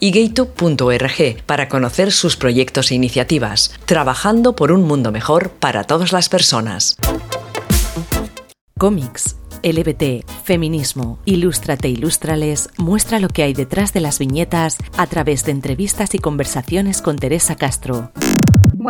y gaytube.org para conocer sus proyectos e iniciativas, trabajando por un mundo mejor para todas las personas. Cómics, LBT, feminismo, Ilústrate Ilústrales muestra lo que hay detrás de las viñetas a través de entrevistas y conversaciones con Teresa Castro.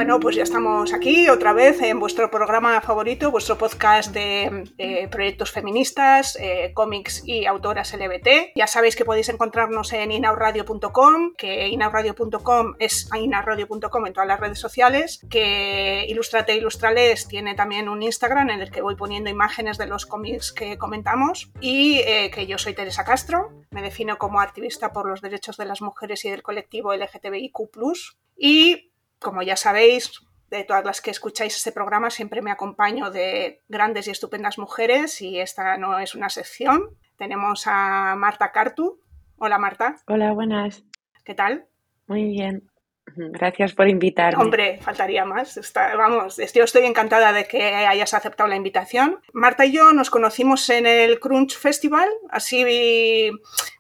Bueno, pues ya estamos aquí otra vez en vuestro programa favorito, vuestro podcast de eh, proyectos feministas, eh, cómics y autoras LBT. Ya sabéis que podéis encontrarnos en inauradio.com, que inauradio.com es inauradio.com en todas las redes sociales, que Ilustrate Ilustrales tiene también un Instagram en el que voy poniendo imágenes de los cómics que comentamos y eh, que yo soy Teresa Castro, me defino como activista por los derechos de las mujeres y del colectivo LGTBIQ+. Y como ya sabéis, de todas las que escucháis este programa, siempre me acompaño de grandes y estupendas mujeres y esta no es una sección. Tenemos a Marta Cartu. Hola Marta. Hola, buenas. ¿Qué tal? Muy bien. Gracias por invitarme. Hombre, faltaría más. vamos, yo estoy encantada de que hayas aceptado la invitación. Marta y yo nos conocimos en el Crunch Festival, así vi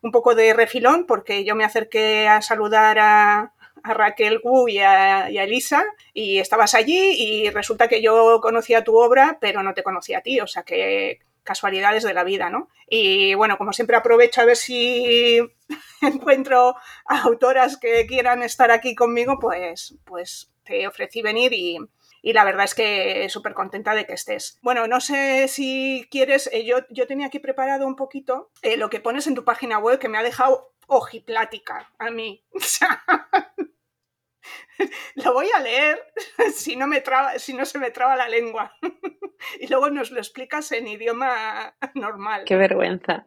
un poco de refilón, porque yo me acerqué a saludar a, a Raquel Wu y a, Elisa y estabas allí y resulta que yo conocía tu obra pero no te conocía a ti, o sea que casualidades de la vida, ¿no? Y bueno, como siempre aprovecho a ver si encuentro autoras que quieran estar aquí conmigo, pues, pues te ofrecí venir y, la verdad es que súper contenta de que estés. Bueno, no sé si quieres, eh, yo, yo tenía aquí preparado un poquito eh, lo que pones en tu página web que me ha dejado ojiplática a mí. lo voy a leer si no, me traba, si no se me traba la lengua. y luego nos lo explicas en idioma normal. Qué vergüenza.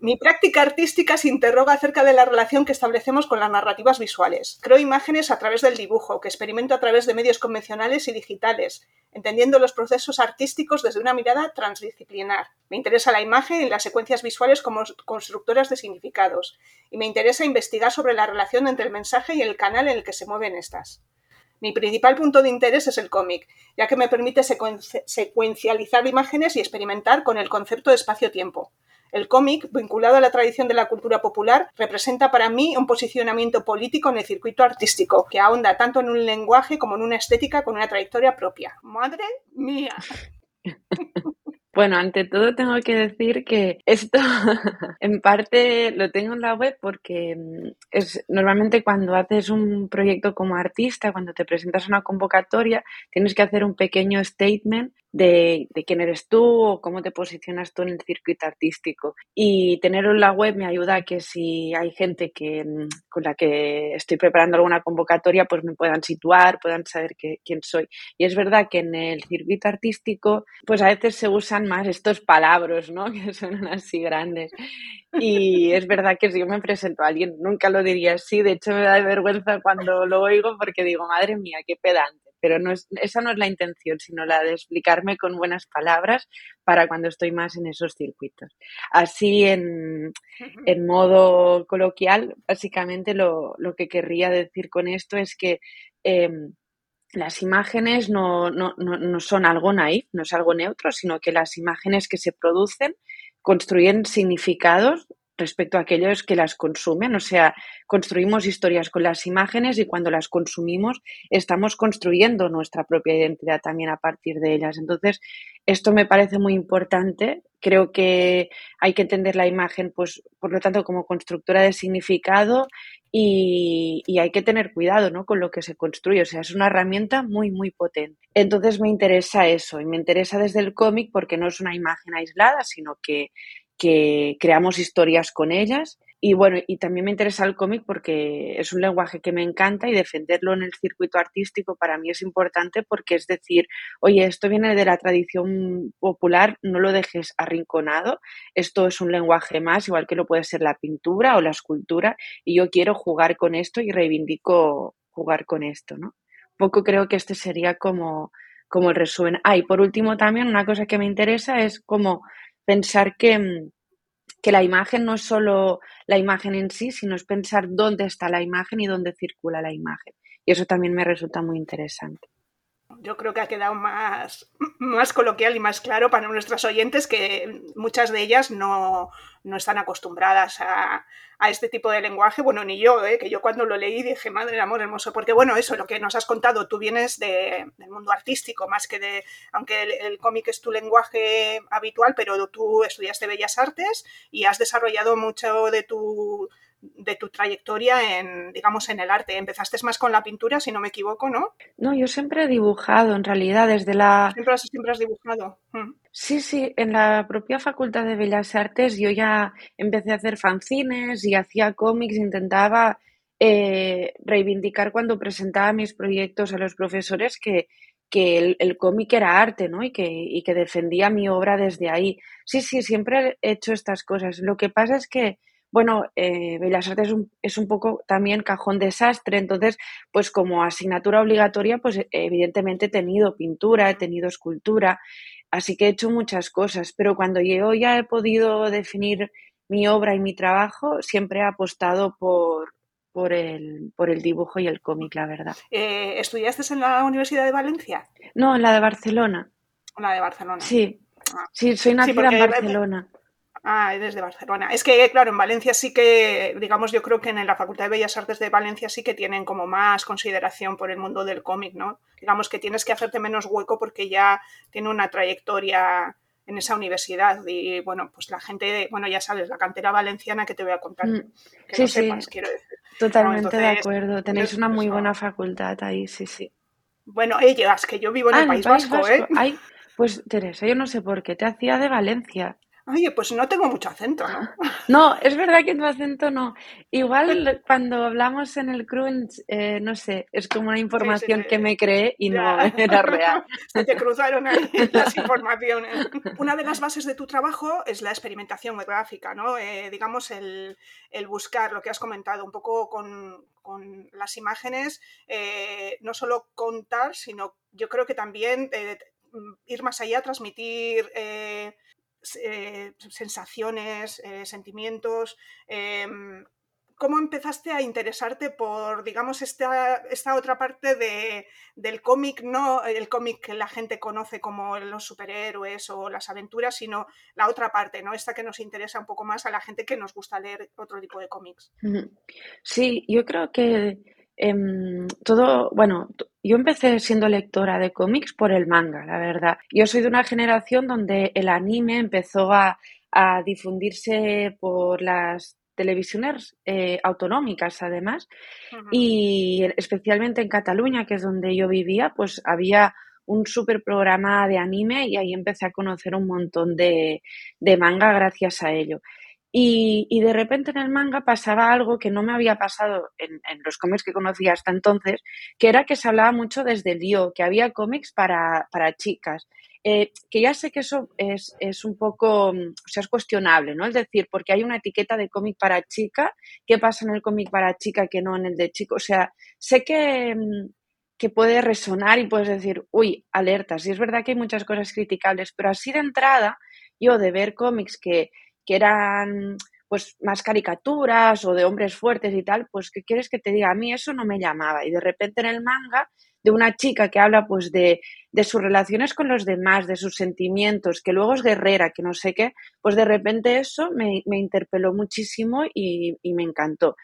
Mi práctica artística se interroga acerca de la relación que establecemos con las narrativas visuales. Creo imágenes a través del dibujo, que experimento a través de medios convencionales y digitales, entendiendo los procesos artísticos desde una mirada transdisciplinar. Me interesa la imagen y las secuencias visuales como constructoras de significados, y me interesa investigar sobre la relación entre el mensaje y el canal en el que se mueven estas. Mi principal punto de interés es el cómic, ya que me permite secuencializar imágenes y experimentar con el concepto de espacio-tiempo. El cómic, vinculado a la tradición de la cultura popular, representa para mí un posicionamiento político en el circuito artístico, que ahonda tanto en un lenguaje como en una estética con una trayectoria propia. ¡Madre mía! Bueno, ante todo tengo que decir que esto en parte lo tengo en la web porque mm, es normalmente cuando haces un proyecto como artista, cuando te presentas a una convocatoria, tienes que hacer un pequeño statement de, quién eres tú o cómo te posicionas tú en el circuito artístico. Y tenerlo en la web me ayuda a que si hay gente que, mm, con la que estoy preparando alguna convocatoria, pues me puedan situar, puedan saber quién soy. Y es verdad que en el circuito artístico, pues a veces se usan más estos palabras, ¿no? Que suenan así grandes. Y es verdad que si yo me presento a alguien, nunca lo diría así. De hecho, me da vergüenza cuando lo oigo porque digo, madre mía, qué pedante pero no es, esa no es la intención, sino la de explicarme con buenas palabras para cuando estoy más en esos circuitos. Así, en, en modo coloquial, básicamente lo, lo, que querría decir con esto es que em, las imágenes no, no, no, no son algo naif, no es algo neutro, sino que las imágenes que se producen construyen significados respecto a aquellos que las consumen. O sea, construimos historias con las imágenes y cuando las consumimos estamos construyendo nuestra propia identidad también a partir de ellas. Entonces, esto me parece muy importante. Creo que hay que entender la imagen, pues, por lo tanto, como constructora de significado y, hay que tener cuidado ¿no? con lo que se construye. O sea, es una herramienta muy, muy potente. Entonces me interesa eso y me interesa desde el cómic porque no es una imagen aislada, sino que que creamos historias con ellas y bueno, y también me interesa el cómic porque es un lenguaje que me encanta y defenderlo en el circuito artístico para mí es importante porque es decir, oye, esto viene de la tradición popular, no lo dejes arrinconado, esto es un lenguaje más, igual que lo puede ser la pintura o la escultura, y yo quiero jugar con esto y reivindico jugar con esto, ¿no? Poco creo que este sería como, como el resumen. Ah, y por último también una cosa que me interesa es como pensar que que la imagen no es solo la imagen en sí, sino es pensar dónde está la imagen y dónde circula la imagen. Y eso también me resulta muy interesante yo creo que ha quedado más, más coloquial y más claro para nuestras oyentes que muchas de ellas no, están acostumbradas a, este tipo de lenguaje. Bueno, ni yo, ¿eh? que yo cuando lo leí dije, madre del amor hermoso, porque bueno, eso, lo que nos has contado, tú vienes del mundo artístico, más que de, aunque el, el cómic es tu lenguaje habitual, pero tú estudiaste Bellas Artes y has desarrollado mucho de tu de tu trayectoria en, digamos, en el arte. Empezaste más con la pintura, si no me equivoco, ¿no? No, yo siempre he dibujado, en realidad, desde la... Siempre has, siempre has dibujado. Mm. Sí, sí, en la propia Facultad de Bellas Artes yo ya empecé a hacer fanzines y hacía cómics, intentaba eh, reivindicar cuando presentaba mis proyectos a los profesores que, que el, cómic era arte, ¿no? Y que, y que defendía mi obra desde ahí. Sí, sí, siempre he hecho estas cosas. Lo que pasa es que bueno, eh, Bellas Artes es un, es un, poco también cajón desastre, entonces, pues como asignatura obligatoria, pues evidentemente he tenido pintura, he tenido escultura, así que he hecho muchas cosas, pero cuando yo ya he podido definir mi obra y mi trabajo, siempre he apostado por, por, el, por el dibujo y el cómic, la verdad. Eh, ¿Estudiaste en la Universidad de Valencia? No, en la de Barcelona. La de Barcelona. Sí, ah. sí, soy nacida en Barcelona. Ah, desde Barcelona. Es que, claro, en Valencia sí que, digamos, yo creo que en la Facultad de Bellas Artes de Valencia sí que tienen como más consideración por el mundo del cómic, ¿no? Digamos que tienes que hacerte menos hueco porque ya tiene una trayectoria en esa universidad y, bueno, pues la gente, bueno, ya sabes, la cantera valenciana que te voy a contar. Mm, que sí, sepas, quiero decir. Totalmente de acuerdo. Tenéis una muy buena facultad ahí, sí, sí. Bueno, ellas, que yo vivo en el ah, País, Vasco, ¿eh? Ay, pues Teresa, yo no sé por qué te hacía de Valencia. Oye, pues no tengo mucho acento, ¿no? No, es verdad que tu acento no. Igual cuando hablamos en el crunch, eh, no sé, es como una información que me creé y no era real. Se te cruzaron ahí las informaciones. Una de las bases de tu trabajo es la experimentación gráfica, ¿no? Eh, digamos, el, buscar lo que has comentado, un poco con, las imágenes, eh, no solo contar, sino yo creo que también ir más allá, transmitir eh, sensaciones, eh, sentimientos. Em, ¿Cómo empezaste a interesarte por, digamos, esta, esta otra parte de, del cómic, no el cómic que la gente conoce como los superhéroes o las aventuras, sino la otra parte, ¿no? Esta que nos interesa un poco más a la gente que nos gusta leer otro tipo de cómics. Sí, yo creo que Em, todo, bueno, yo empecé siendo lectora de cómics por el manga, la verdad. Yo soy de una generación donde el anime empezó a, difundirse por las televisiones eh, autonómicas además y especialmente en Cataluña, que es donde yo vivía, pues había un super programa de anime y ahí empecé a conocer un montón de, de manga gracias a ello. Y, de repente en el manga pasaba algo que no me había pasado en, los cómics que conocía hasta entonces, que era que se hablaba mucho desde el yo, que había cómics para, para chicas. Eh, que ya sé que eso es, es, un poco, sea, es cuestionable, ¿no? Es decir, porque hay una etiqueta de cómic para chica, ¿qué pasa en el cómic para chica que no en el de chico? O sea, sé que, que puede resonar y puedes decir, uy, alertas, y es verdad que hay muchas cosas criticables, pero así de entrada, yo de ver cómics que que eran pues más caricaturas o de hombres fuertes y tal, pues ¿qué quieres que te diga? A mí eso no me llamaba. Y de repente en el manga, de una chica que habla pues de, de sus relaciones con los demás, de sus sentimientos, que luego es guerrera, que no sé qué, pues de repente eso me, me interpeló muchísimo y, y, me encantó.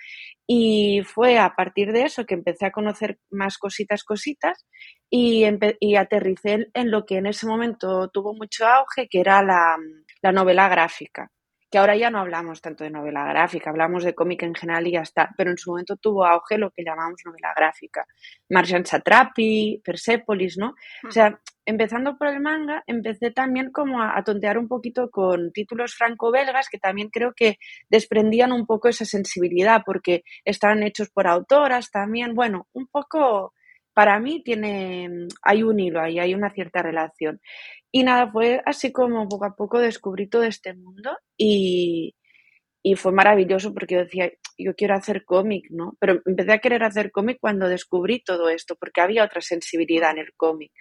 Y fue a partir de eso que empecé a conocer más cositas, cositas, y, y aterricé en lo que en ese momento tuvo mucho auge, que era la, la novela gráfica que ahora ya no hablamos tanto de novela gráfica, hablamos de cómic en general y ya está, pero en su momento tuvo auge lo que llamamos novela gráfica. Marjan Satrapi, Persepolis, ¿no? O sea, empezando por el manga, empecé también como a, tontear un poquito con títulos franco-belgas que también creo que desprendían un poco esa sensibilidad porque estaban hechos por autoras también. Bueno, un poco, para mí tiene, hay un hilo ahí, hay una cierta relación. Y nada, fue así como poco a poco descubrí todo este mundo y, y fue maravilloso porque yo decía, yo quiero hacer cómic, ¿no? Pero empecé a querer hacer cómic cuando descubrí todo esto, porque había otra sensibilidad en el cómic.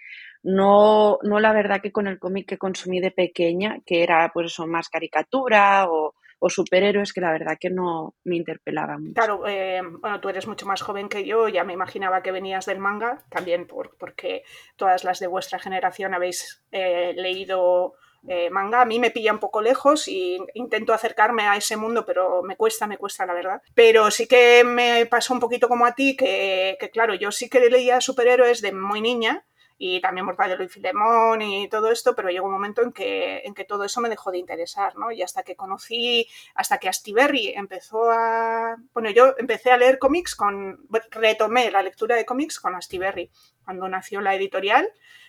No, no la verdad que con el cómic que consumí de pequeña, que era pues eso, más caricatura o, superhéroes que la verdad que no me interpelaban mucho. Claro, eh, bueno, tú eres mucho más joven que yo, ya me imaginaba que venías del manga, también por, porque todas las de vuestra generación habéis eh, leído eh, manga. A mí me pilla un poco lejos y intento acercarme a ese mundo, pero me cuesta, me cuesta, la verdad. Pero sí que me pasó un poquito como a ti, que, claro, yo sí que leía superhéroes de muy niña y también Mortadelo y Filemón y todo esto, pero llegó un momento en que, en que todo eso me dejó de interesar, ¿no? Y hasta que conocí, hasta que Astiberri empezó a... Bueno, yo empecé a leer cómics con... retomé la lectura de cómics con Astiberri, cuando nació la editorial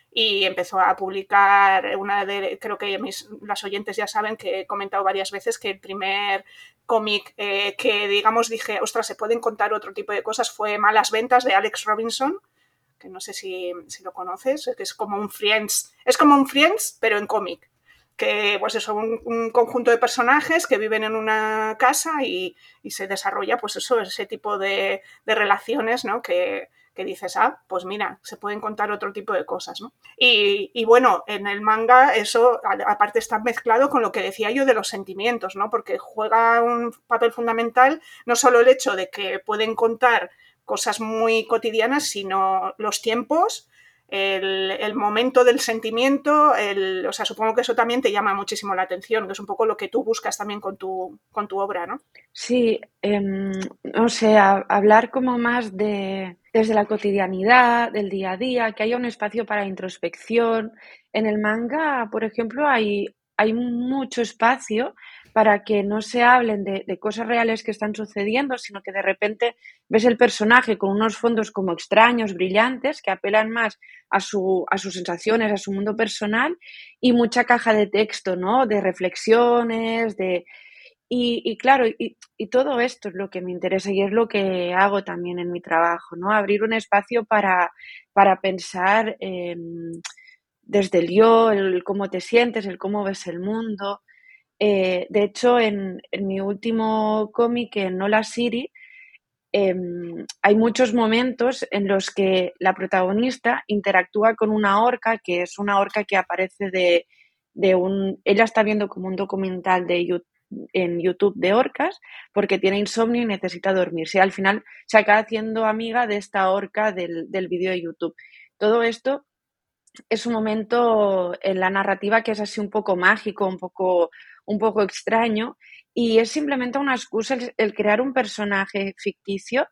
y empezó a publicar una de, creo que mis, las oyentes ya saben que he comentado varias veces que el primer cómic eh, que digamos dije, ostras, se pueden contar otro tipo de cosas fue Malas Ventas de Alex Robinson, no sé si, lo conoces, que es como un Friends, es como un Friends, pero en cómic que pues eso, un, un, conjunto de personajes que viven en una casa y, y se desarrolla pues eso, ese tipo de, relaciones, ¿no? Que, que dices, ah, pues mira, se pueden contar otro tipo de cosas, ¿no? Y, bueno, en el manga eso aparte está mezclado con lo que decía yo de los sentimientos, ¿no? Porque juega un papel fundamental no solo el hecho de que pueden contar cosas muy cotidianas, sino los tiempos, el, momento del sentimiento, el, o sea, supongo que eso también te llama muchísimo la atención, que es un poco lo que tú buscas también con tu, con tu obra, ¿no? Sí, eh, no sé, hablar como más de desde la cotidianidad, del día a día, que haya un espacio para introspección. En el manga, por ejemplo, hay, hay mucho espacio para que no se hablen de, cosas reales que están sucediendo, sino que de repente ves el personaje con unos fondos como extraños, brillantes, que apelan más a, su, a sus sensaciones, a su mundo personal, y mucha caja de texto, ¿no? De reflexiones, de... Y, claro, y, todo esto es lo que me interesa y es lo que hago también en mi trabajo, ¿no? Abrir un espacio para, para pensar desde el yo, el cómo te sientes, el cómo ves el mundo, eh, de hecho, en, mi último cómic, en Hola Siri, em, hay muchos momentos en los que la protagonista interactúa con una orca, que es una orca que aparece de, de un... Ella está viendo como un documental de en YouTube de orcas porque tiene insomnio y necesita dormir. Si al final se acaba haciendo amiga de esta orca del, del vídeo de YouTube. Todo esto es un momento en la narrativa que es así un poco mágico, un poco un poco extraño y es simplemente una excusa el, crear un personaje ficticio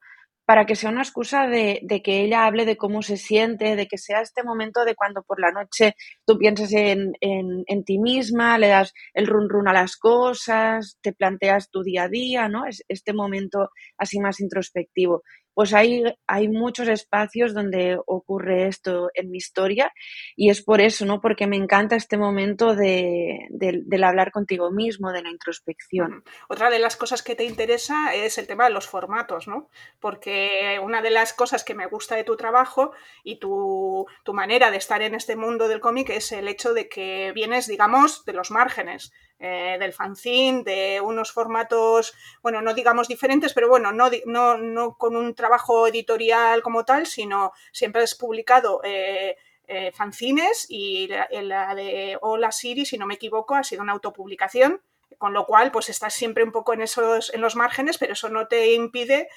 para que sea una excusa de, que ella hable de cómo se siente, de que sea este momento de cuando por la noche tú piensas en, en, ti misma, le das el run run a las cosas, te planteas tu día a día, ¿no? Es este momento así más introspectivo pues hay, hay muchos espacios donde ocurre esto en mi historia y es por eso, ¿no? Porque me encanta este momento de, del hablar contigo mismo, de la introspección. Otra de las cosas que te interesa es el tema de los formatos, ¿no? Porque una de las cosas que me gusta de tu trabajo y tu, tu manera de estar en este mundo del cómic es el hecho de que vienes, digamos, de los márgenes. Eh, del fanzine, de unos formatos, bueno, no digamos diferentes, pero bueno, no, no, no con un trabajo editorial como tal, sino siempre has publicado eh, eh, fanzines y la, de Hola Siri, si no me equivoco, ha sido una autopublicación con lo cual pues estás siempre un poco en esos en los márgenes pero eso no te impide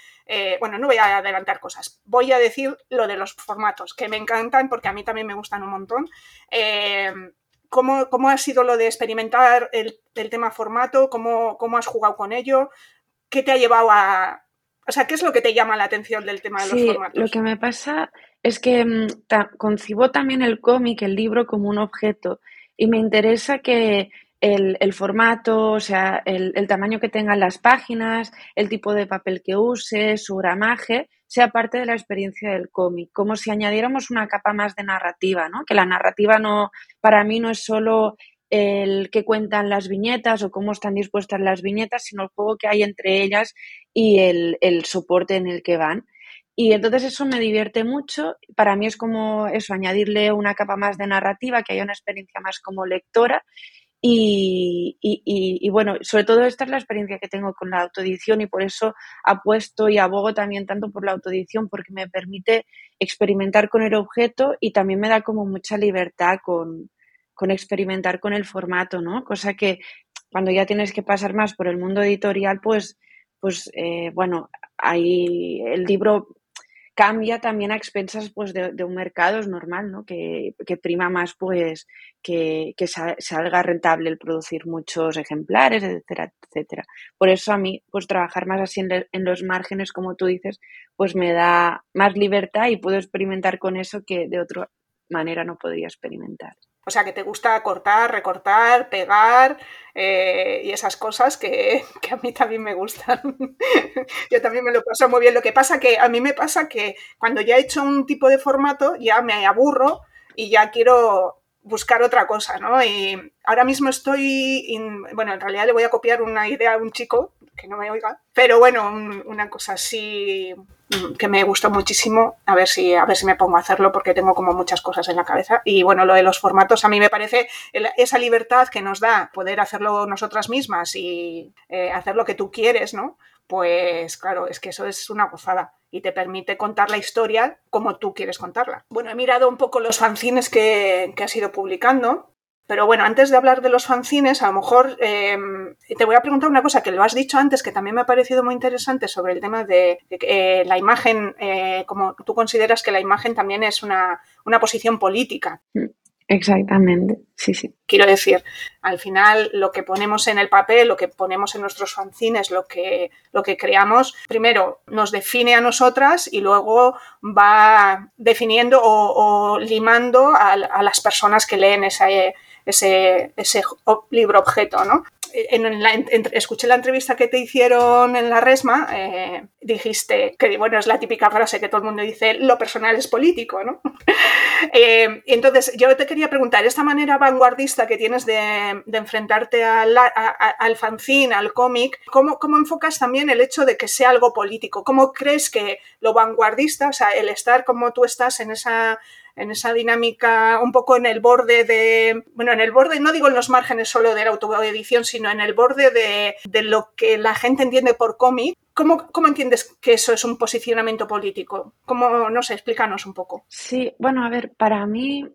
bueno no voy a adelantar cosas. Voy a decir lo de los formatos que me encantan porque a mí también me gustan un montón ¿Cómo, ha sido lo de experimentar el, tema formato? ¿Cómo, ¿Cómo, has jugado con ello? ¿Qué te ha llevado a... O sea, ¿qué es lo que te llama la atención del tema de los formatos? Lo que me pasa es que mm, concibo también el cómic, el libro, como un objeto. Y me interesa que el, el formato, o sea, el, el, tamaño que tengan las páginas, el tipo de papel que use, su gramaje, sea parte de la experiencia del cómic, como si añadiéramos una capa más de narrativa, ¿no? Que la narrativa no, para mí no es solo el que cuentan las viñetas o cómo están dispuestas las viñetas, sino el juego que hay entre ellas y el, el soporte en el que van. Y entonces eso me divierte mucho. Para mí es como eso, añadirle una capa más de narrativa, que haya una experiencia más como lectora. Y, bueno, sobre todo esta es la experiencia que tengo con la autoedición y por eso apuesto y abogo también tanto por la autoedición porque me permite experimentar con el objeto y también me da como mucha libertad con, con experimentar con el formato, ¿no? Cosa que cuando ya tienes que pasar más por el mundo editorial, pues, pues eh, bueno, ahí el libro cambia también a expensas pues, de, un mercado, es normal, ¿no? Que, prima más pues que, que, salga rentable el producir muchos ejemplares, etcétera, etcétera. Por eso a mí, pues trabajar más así en, en, los márgenes, como tú dices, pues me da más libertad y puedo experimentar con eso que de otra manera no podría experimentar. O sea, que te gusta cortar, recortar, pegar eh, y esas cosas que, que, a mí también me gustan. Yo también me lo paso muy bien. Lo que pasa que a mí me pasa que cuando ya he hecho un tipo de formato ya me aburro y ya quiero buscar otra cosa, ¿no? Y ahora mismo estoy, bueno, en realidad le voy a copiar una idea a un chico que no me oiga, pero bueno, una cosa así que me gustó muchísimo, a ver si a ver si me pongo a hacerlo porque tengo como muchas cosas en la cabeza y bueno, lo de los formatos a mí me parece esa libertad que nos da poder hacerlo nosotras mismas y eh, hacer lo que tú quieres, ¿no? Pues claro, es que eso es una gozada y te permite contar la historia como tú quieres contarla. Bueno, he mirado un poco los fanzines que, que has ido publicando pero bueno, antes de hablar de los fanzines, a lo mejor em, te voy a preguntar una cosa que lo has dicho antes, que también me ha parecido muy interesante sobre el tema de, eh, la imagen, eh, como tú consideras que la imagen también es una, una posición política. Exactamente, sí, sí. Quiero decir, al final lo que ponemos en el papel, lo que ponemos en nuestros fanzines, lo que, lo que creamos, primero nos define a nosotras y luego va definiendo o, limando a, a, las personas que leen esa, ese, ese libro objeto, ¿no? En la, escuché la entrevista que te hicieron en la Resma, eh, dijiste que, bueno, es la típica frase que todo el mundo dice, lo personal es político, ¿no? eh, entonces, yo te quería preguntar, esta manera vanguardista que tienes de, de enfrentarte al, a, al fanzine, al cómic, ¿cómo, ¿cómo enfocas también el hecho de que sea algo político? ¿Cómo crees que lo vanguardista, o sea, el estar como tú estás en esa en esa dinámica un poco en el borde de, bueno, en el borde, no digo en los márgenes solo de la autoedición, sino en el borde de, de lo que la gente entiende por cómic. ¿Cómo, ¿Cómo, entiendes que eso es un posicionamiento político? ¿Cómo, no sé, explícanos un poco. Sí, bueno, a ver, para mí,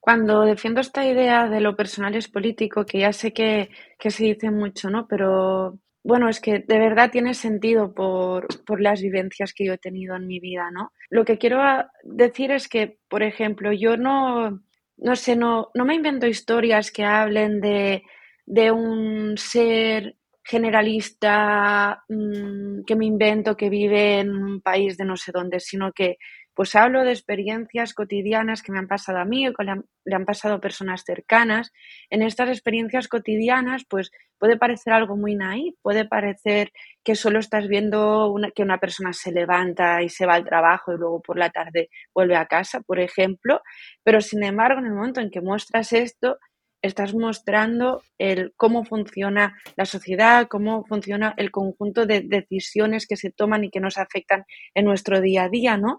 cuando defiendo esta idea de lo personal es político, que ya sé que, que se dice mucho, ¿no? Pero bueno, es que de verdad tiene sentido por, por, las vivencias que yo he tenido en mi vida, ¿no? Lo que quiero decir es que, por ejemplo, yo no, no sé, no, no me invento historias que hablen de, de un ser generalista mmm, que me invento que vive en un país de no sé dónde, sino que pues hablo de experiencias cotidianas que me han pasado a mí o que le han, le han, pasado personas cercanas. En estas experiencias cotidianas, pues puede parecer algo muy naif, puede parecer que solo estás viendo una, que una persona se levanta y se va al trabajo y luego por la tarde vuelve a casa, por ejemplo, pero sin embargo, en el momento en que muestras esto, estás mostrando el cómo funciona la sociedad, cómo funciona el conjunto de decisiones que se toman y que nos afectan en nuestro día a día, ¿no?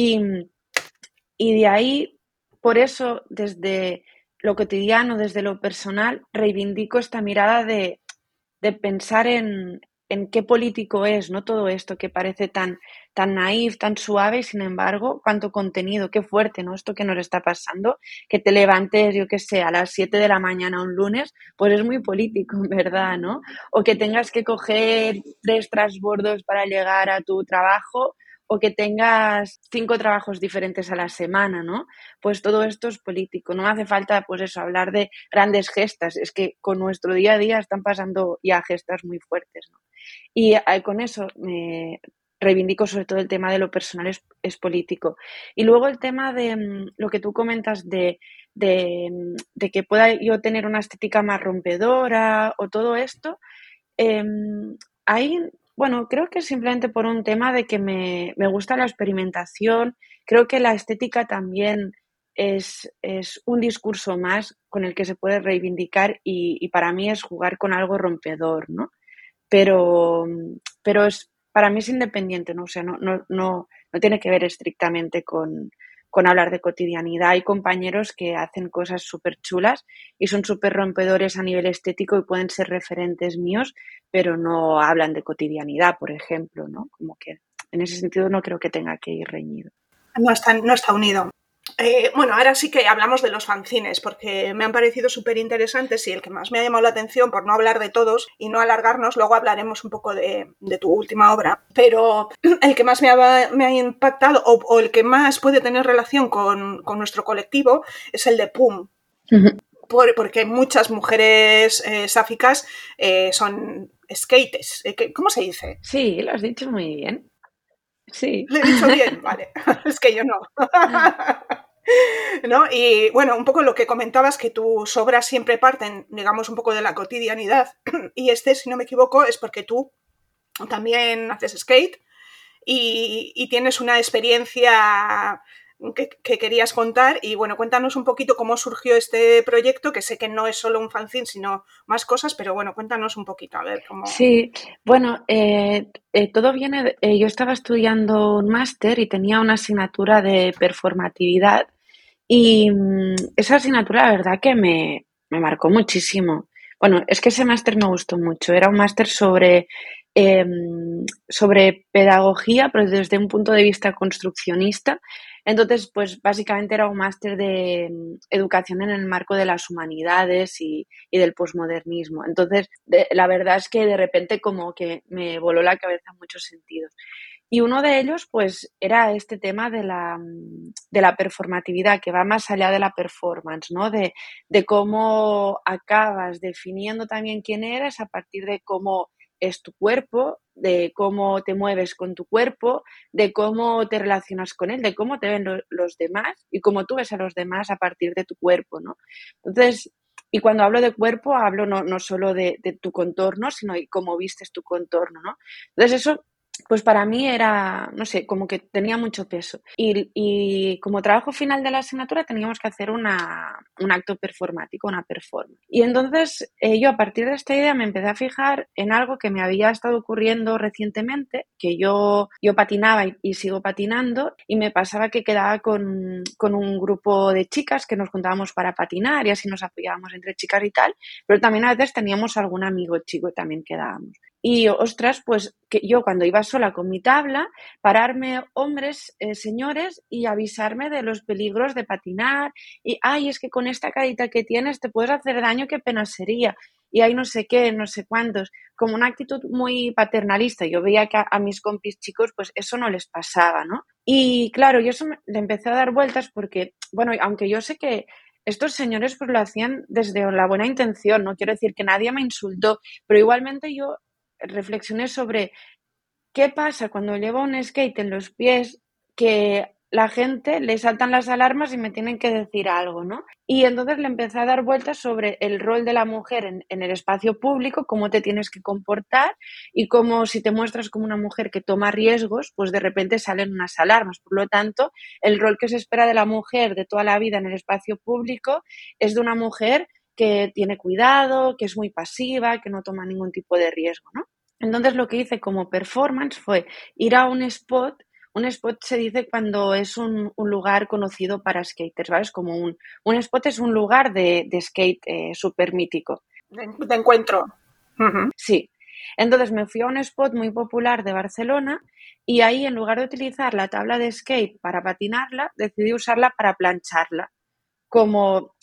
Y, y de ahí, por eso, desde lo cotidiano, desde lo personal, reivindico esta mirada de, de pensar en, en, qué político es, ¿no? Todo esto que parece tan, tan naif, tan suave, y sin embargo, cuánto contenido, qué fuerte, ¿no? Esto que nos está pasando, que te levantes, yo qué sé, a las 7 de la mañana un lunes, pues es muy político, ¿verdad? ¿no? O que tengas que coger tres transbordos para llegar a tu trabajo, o que tengas cinco trabajos diferentes a la semana, ¿no? Pues todo esto es político. No hace falta, pues eso, hablar de grandes gestas. Es que con nuestro día a día están pasando ya gestas muy fuertes, ¿no? Y eh, con eso me reivindico sobre todo el tema de lo personal es, político. Y luego el tema de mm, lo que tú comentas de, mm, de, que pueda yo tener una estética más rompedora o todo esto, em, ahí, bueno, creo que simplemente por un tema de que me, me gusta la experimentación, creo que la estética también es, es, un discurso más con el que se puede reivindicar y, y, para mí es jugar con algo rompedor, ¿no? Pero, pero es, para mí es independiente, ¿no? O sea, no, no, no, no tiene que ver estrictamente con, con hablar de cotidianidad. Hay compañeros que hacen cosas súper chulas y son súper rompedores a nivel estético y pueden ser referentes míos, pero no hablan de cotidianidad, por ejemplo, ¿no? Como que en ese sentido no creo que tenga que ir reñido. No está, no está unido. Eh, bueno, ahora sí que hablamos de los fanzines, porque me han parecido súper interesantes y el que más me ha llamado la atención, por no hablar de todos y no alargarnos, luego hablaremos un poco de, tu última obra, pero el que más me ha, impactado o, el que más puede tener relación con, nuestro colectivo es el de PUM. porque muchas mujeres eh, sáficas eh, son skates. ¿Cómo se dice? Sí, lo has dicho muy bien. Sí. Lo he dicho bien, vale. es que yo no. ¿No? Y bueno, un poco lo que comentabas, que tus obras siempre parten, digamos, un poco de la cotidianidad. Y este, si no me equivoco, es porque tú también haces skate y, y tienes una experiencia que, querías contar. Y bueno, cuéntanos un poquito cómo surgió este proyecto, que sé que no es solo un fanzine, sino más cosas, pero bueno, cuéntanos un poquito, a ver cómo. Sí, bueno, eh, eh, todo viene. Eh, yo estaba estudiando un máster y tenía una asignatura de performatividad. Y mm, esa asignatura, la verdad, que me, me marcó muchísimo. Bueno, es que ese máster me gustó mucho. Era un máster sobre em, sobre pedagogía, pero desde un punto de vista construccionista, entonces, pues básicamente era un máster de mm, educación en el marco de las humanidades y, del posmodernismo. Entonces, la verdad es que de repente como que me voló la cabeza en muchos sentidos. Y uno de ellos, pues, era este tema de la, mm, de la performatividad, que va más allá de la performance, ¿no? De, de cómo acabas definiendo también quién eres a partir de cómo es tu cuerpo, de cómo te mueves con tu cuerpo, de cómo te relacionas con él, de cómo te ven los demás y cómo tú ves a los demás a partir de tu cuerpo, ¿no? Entonces, y cuando hablo de cuerpo, hablo no, no solo de, tu contorno, sino de cómo vistes tu contorno, ¿no? Entonces, eso pues para mí era, no sé, como que tenía mucho peso. Y, como trabajo final de la asignatura teníamos que hacer una, un acto performático, una performance. Y entonces eh, yo a partir de esta idea me empecé a fijar en algo que me había estado ocurriendo recientemente, que yo, yo patinaba y, sigo patinando y me pasaba que quedaba con, con un grupo de chicas que nos juntábamos para patinar y así nos apoyábamos entre chicas y tal, pero también a veces teníamos algún amigo chico y también quedábamos. Y ostras, pues que yo cuando iba sola con mi tabla, pararme hombres, eh, señores, y avisarme de los peligros de patinar. Y, ay, es que con esta carita que tienes te puedes hacer daño, qué pena sería. Y hay no sé qué, no sé cuántos. Como una actitud muy paternalista. Yo veía que a, mis compis chicos, pues eso no les pasaba, ¿no? Y claro, yo eso le empecé a dar vueltas porque, bueno, aunque yo sé que estos señores pues lo hacían desde la buena intención, no quiero decir que nadie me insultó, pero igualmente yo reflexioné sobre qué pasa cuando llevo un skate en los pies que la gente le saltan las alarmas y me tienen que decir algo, ¿no? Y entonces le empecé a dar vueltas sobre el rol de la mujer en, en, el espacio público, cómo te tienes que comportar y cómo si te muestras como una mujer que toma riesgos, pues de repente salen unas alarmas. Por lo tanto, el rol que se espera de la mujer de toda la vida en el espacio público es de una mujer que tiene cuidado, que es muy pasiva, que no toma ningún tipo de riesgo, ¿no? Entonces lo que hice como performance fue ir a un spot. Un spot se dice cuando es un, lugar conocido para skaters, ¿vale? como un, un spot es un lugar de, skate eh, súper mítico. De, encuentro. Sí. Entonces me fui a un spot muy popular de Barcelona y ahí en lugar de utilizar la tabla de skate para patinarla, decidí usarla para plancharla. Como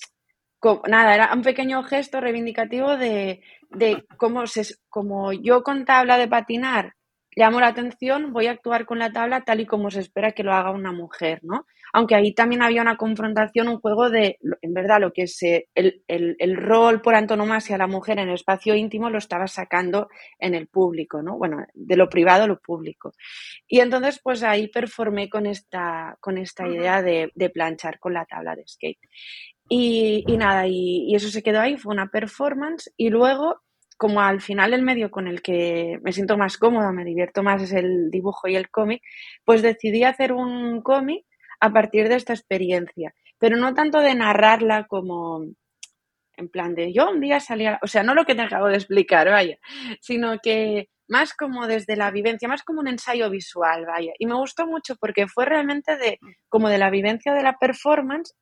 nada, era un pequeño gesto reivindicativo de, de cómo, se, como yo con tabla de patinar llamo la atención, voy a actuar con la tabla tal y como se espera que lo haga una mujer, ¿no? Aunque ahí también había una confrontación, un juego de, en verdad, lo que es eh, el, el, rol por antonomasia de la mujer en el espacio íntimo lo estaba sacando en el público, ¿no? Bueno, de lo privado a lo público. Y entonces, pues ahí performé con esta, con esta idea de, de planchar con la tabla de skate. Y, nada, y, y, eso se quedó ahí, fue una performance. Y luego como al final el medio con el que me siento más cómoda, me divierto más es el dibujo y el cómic, pues decidí hacer un cómic a partir de esta experiencia, pero no tanto de narrarla como en plan de yo un día salía, o sea, no lo que te acabo de explicar, vaya, sino que más como desde la vivencia, más como un ensayo visual, vaya. Y me gustó mucho porque fue realmente de como de la vivencia de la performance,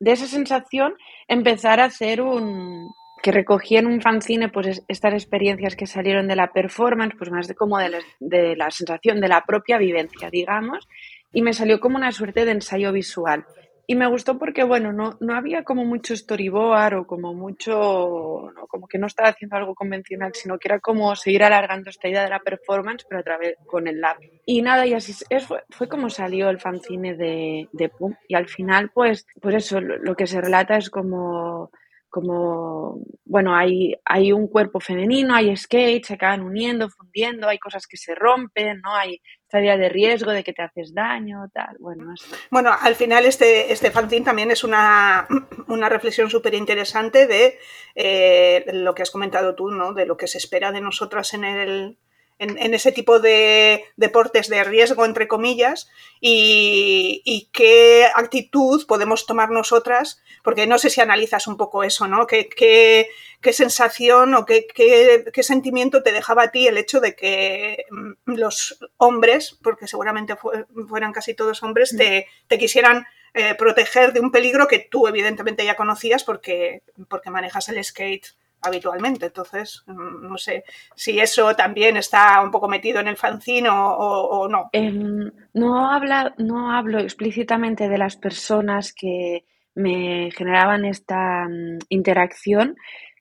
de esa sensación, empezar a hacer un, que recogí en un fanzine pues estas experiencias que salieron de la performance, pues más de como de la, de la sensación de la propia vivencia, digamos, y me salió como una suerte de ensayo visual. Y me gustó porque, bueno, no, no había como mucho storyboard o como mucho, como que no estaba haciendo algo convencional, sino que era como seguir alargando esta idea de la performance, pero a través con el lab. Y nada, y así es, fue, como salió el fanzine de, de Pum. Y al final, pues, pues eso, lo, lo que se relata es como como, bueno, hay, hay un cuerpo femenino, hay skates, se acaban uniendo, fundiendo, hay cosas que se rompen, ¿no? Hay esta idea de riesgo, de que te haces daño, tal, bueno, Bueno, al final este, este fanzine también es una, una reflexión súper interesante de eh, lo que has comentado tú, ¿no? De lo que se espera de nosotras en el, en, ese tipo de deportes de riesgo, entre comillas, y, qué actitud podemos tomar nosotras, porque no sé si analizas un poco eso, ¿no? ¿Qué, qué, qué sensación o qué, qué, sentimiento te dejaba a ti el hecho de que mm, los hombres, porque seguramente fueran casi todos hombres, te, te quisieran eh, proteger de un peligro que tú evidentemente ya conocías porque, porque manejas el skate habitualmente. Entonces, mm, no sé si eso también está un poco metido en el fanzine o, no. Em, no, habla, no hablo explícitamente de las personas que me generaban esta mm, interacción,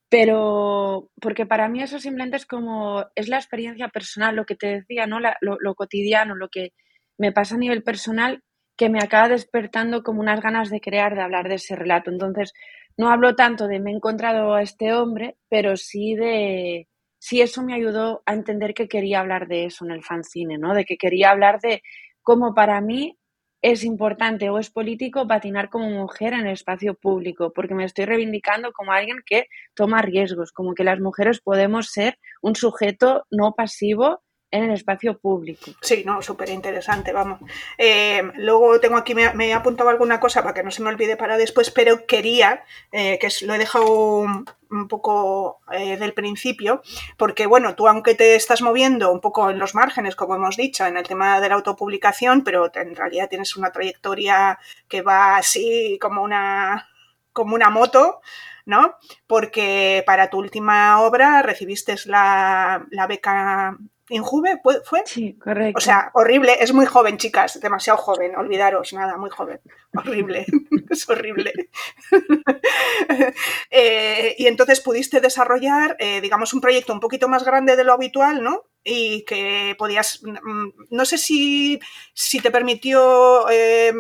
pero porque para mí eso simplemente es como, es la experiencia personal, lo que te decía, ¿no? lo, lo cotidiano, lo que me pasa a nivel personal que me acaba despertando como unas ganas de crear, de hablar de ese relato. Entonces, no hablo tanto de me he encontrado a este hombre, pero sí de sí eso me ayudó a entender que quería hablar de eso en el fanzine, ¿no? De que quería hablar de cómo para mí es importante o es político patinar como mujer en el espacio público, porque me estoy reivindicando como alguien que toma riesgos, como que las mujeres podemos ser un sujeto no pasivo en el espacio público. Sí, no, súper interesante, vamos. Eh, luego tengo aquí, me, he apuntado alguna cosa para que no se me olvide para después, pero quería, eh, que lo he dejado un, poco eh, del principio, porque bueno, tú aunque te estás moviendo un poco en los márgenes, como hemos dicho, en el tema de la autopublicación, pero en realidad tienes una trayectoria que va así como una, como una moto, ¿no? Porque para tu última obra recibiste la, la beca Injuve fue. Sí, correcto. O sea, horrible. Es muy joven, chicas. Demasiado joven. Olvidaros, nada, muy joven. Horrible. es horrible. Eh, y entonces pudiste desarrollar, eh, digamos, un proyecto un poquito más grande de lo habitual, ¿no? Y que podías. Mm, no sé si, si te permitió eh,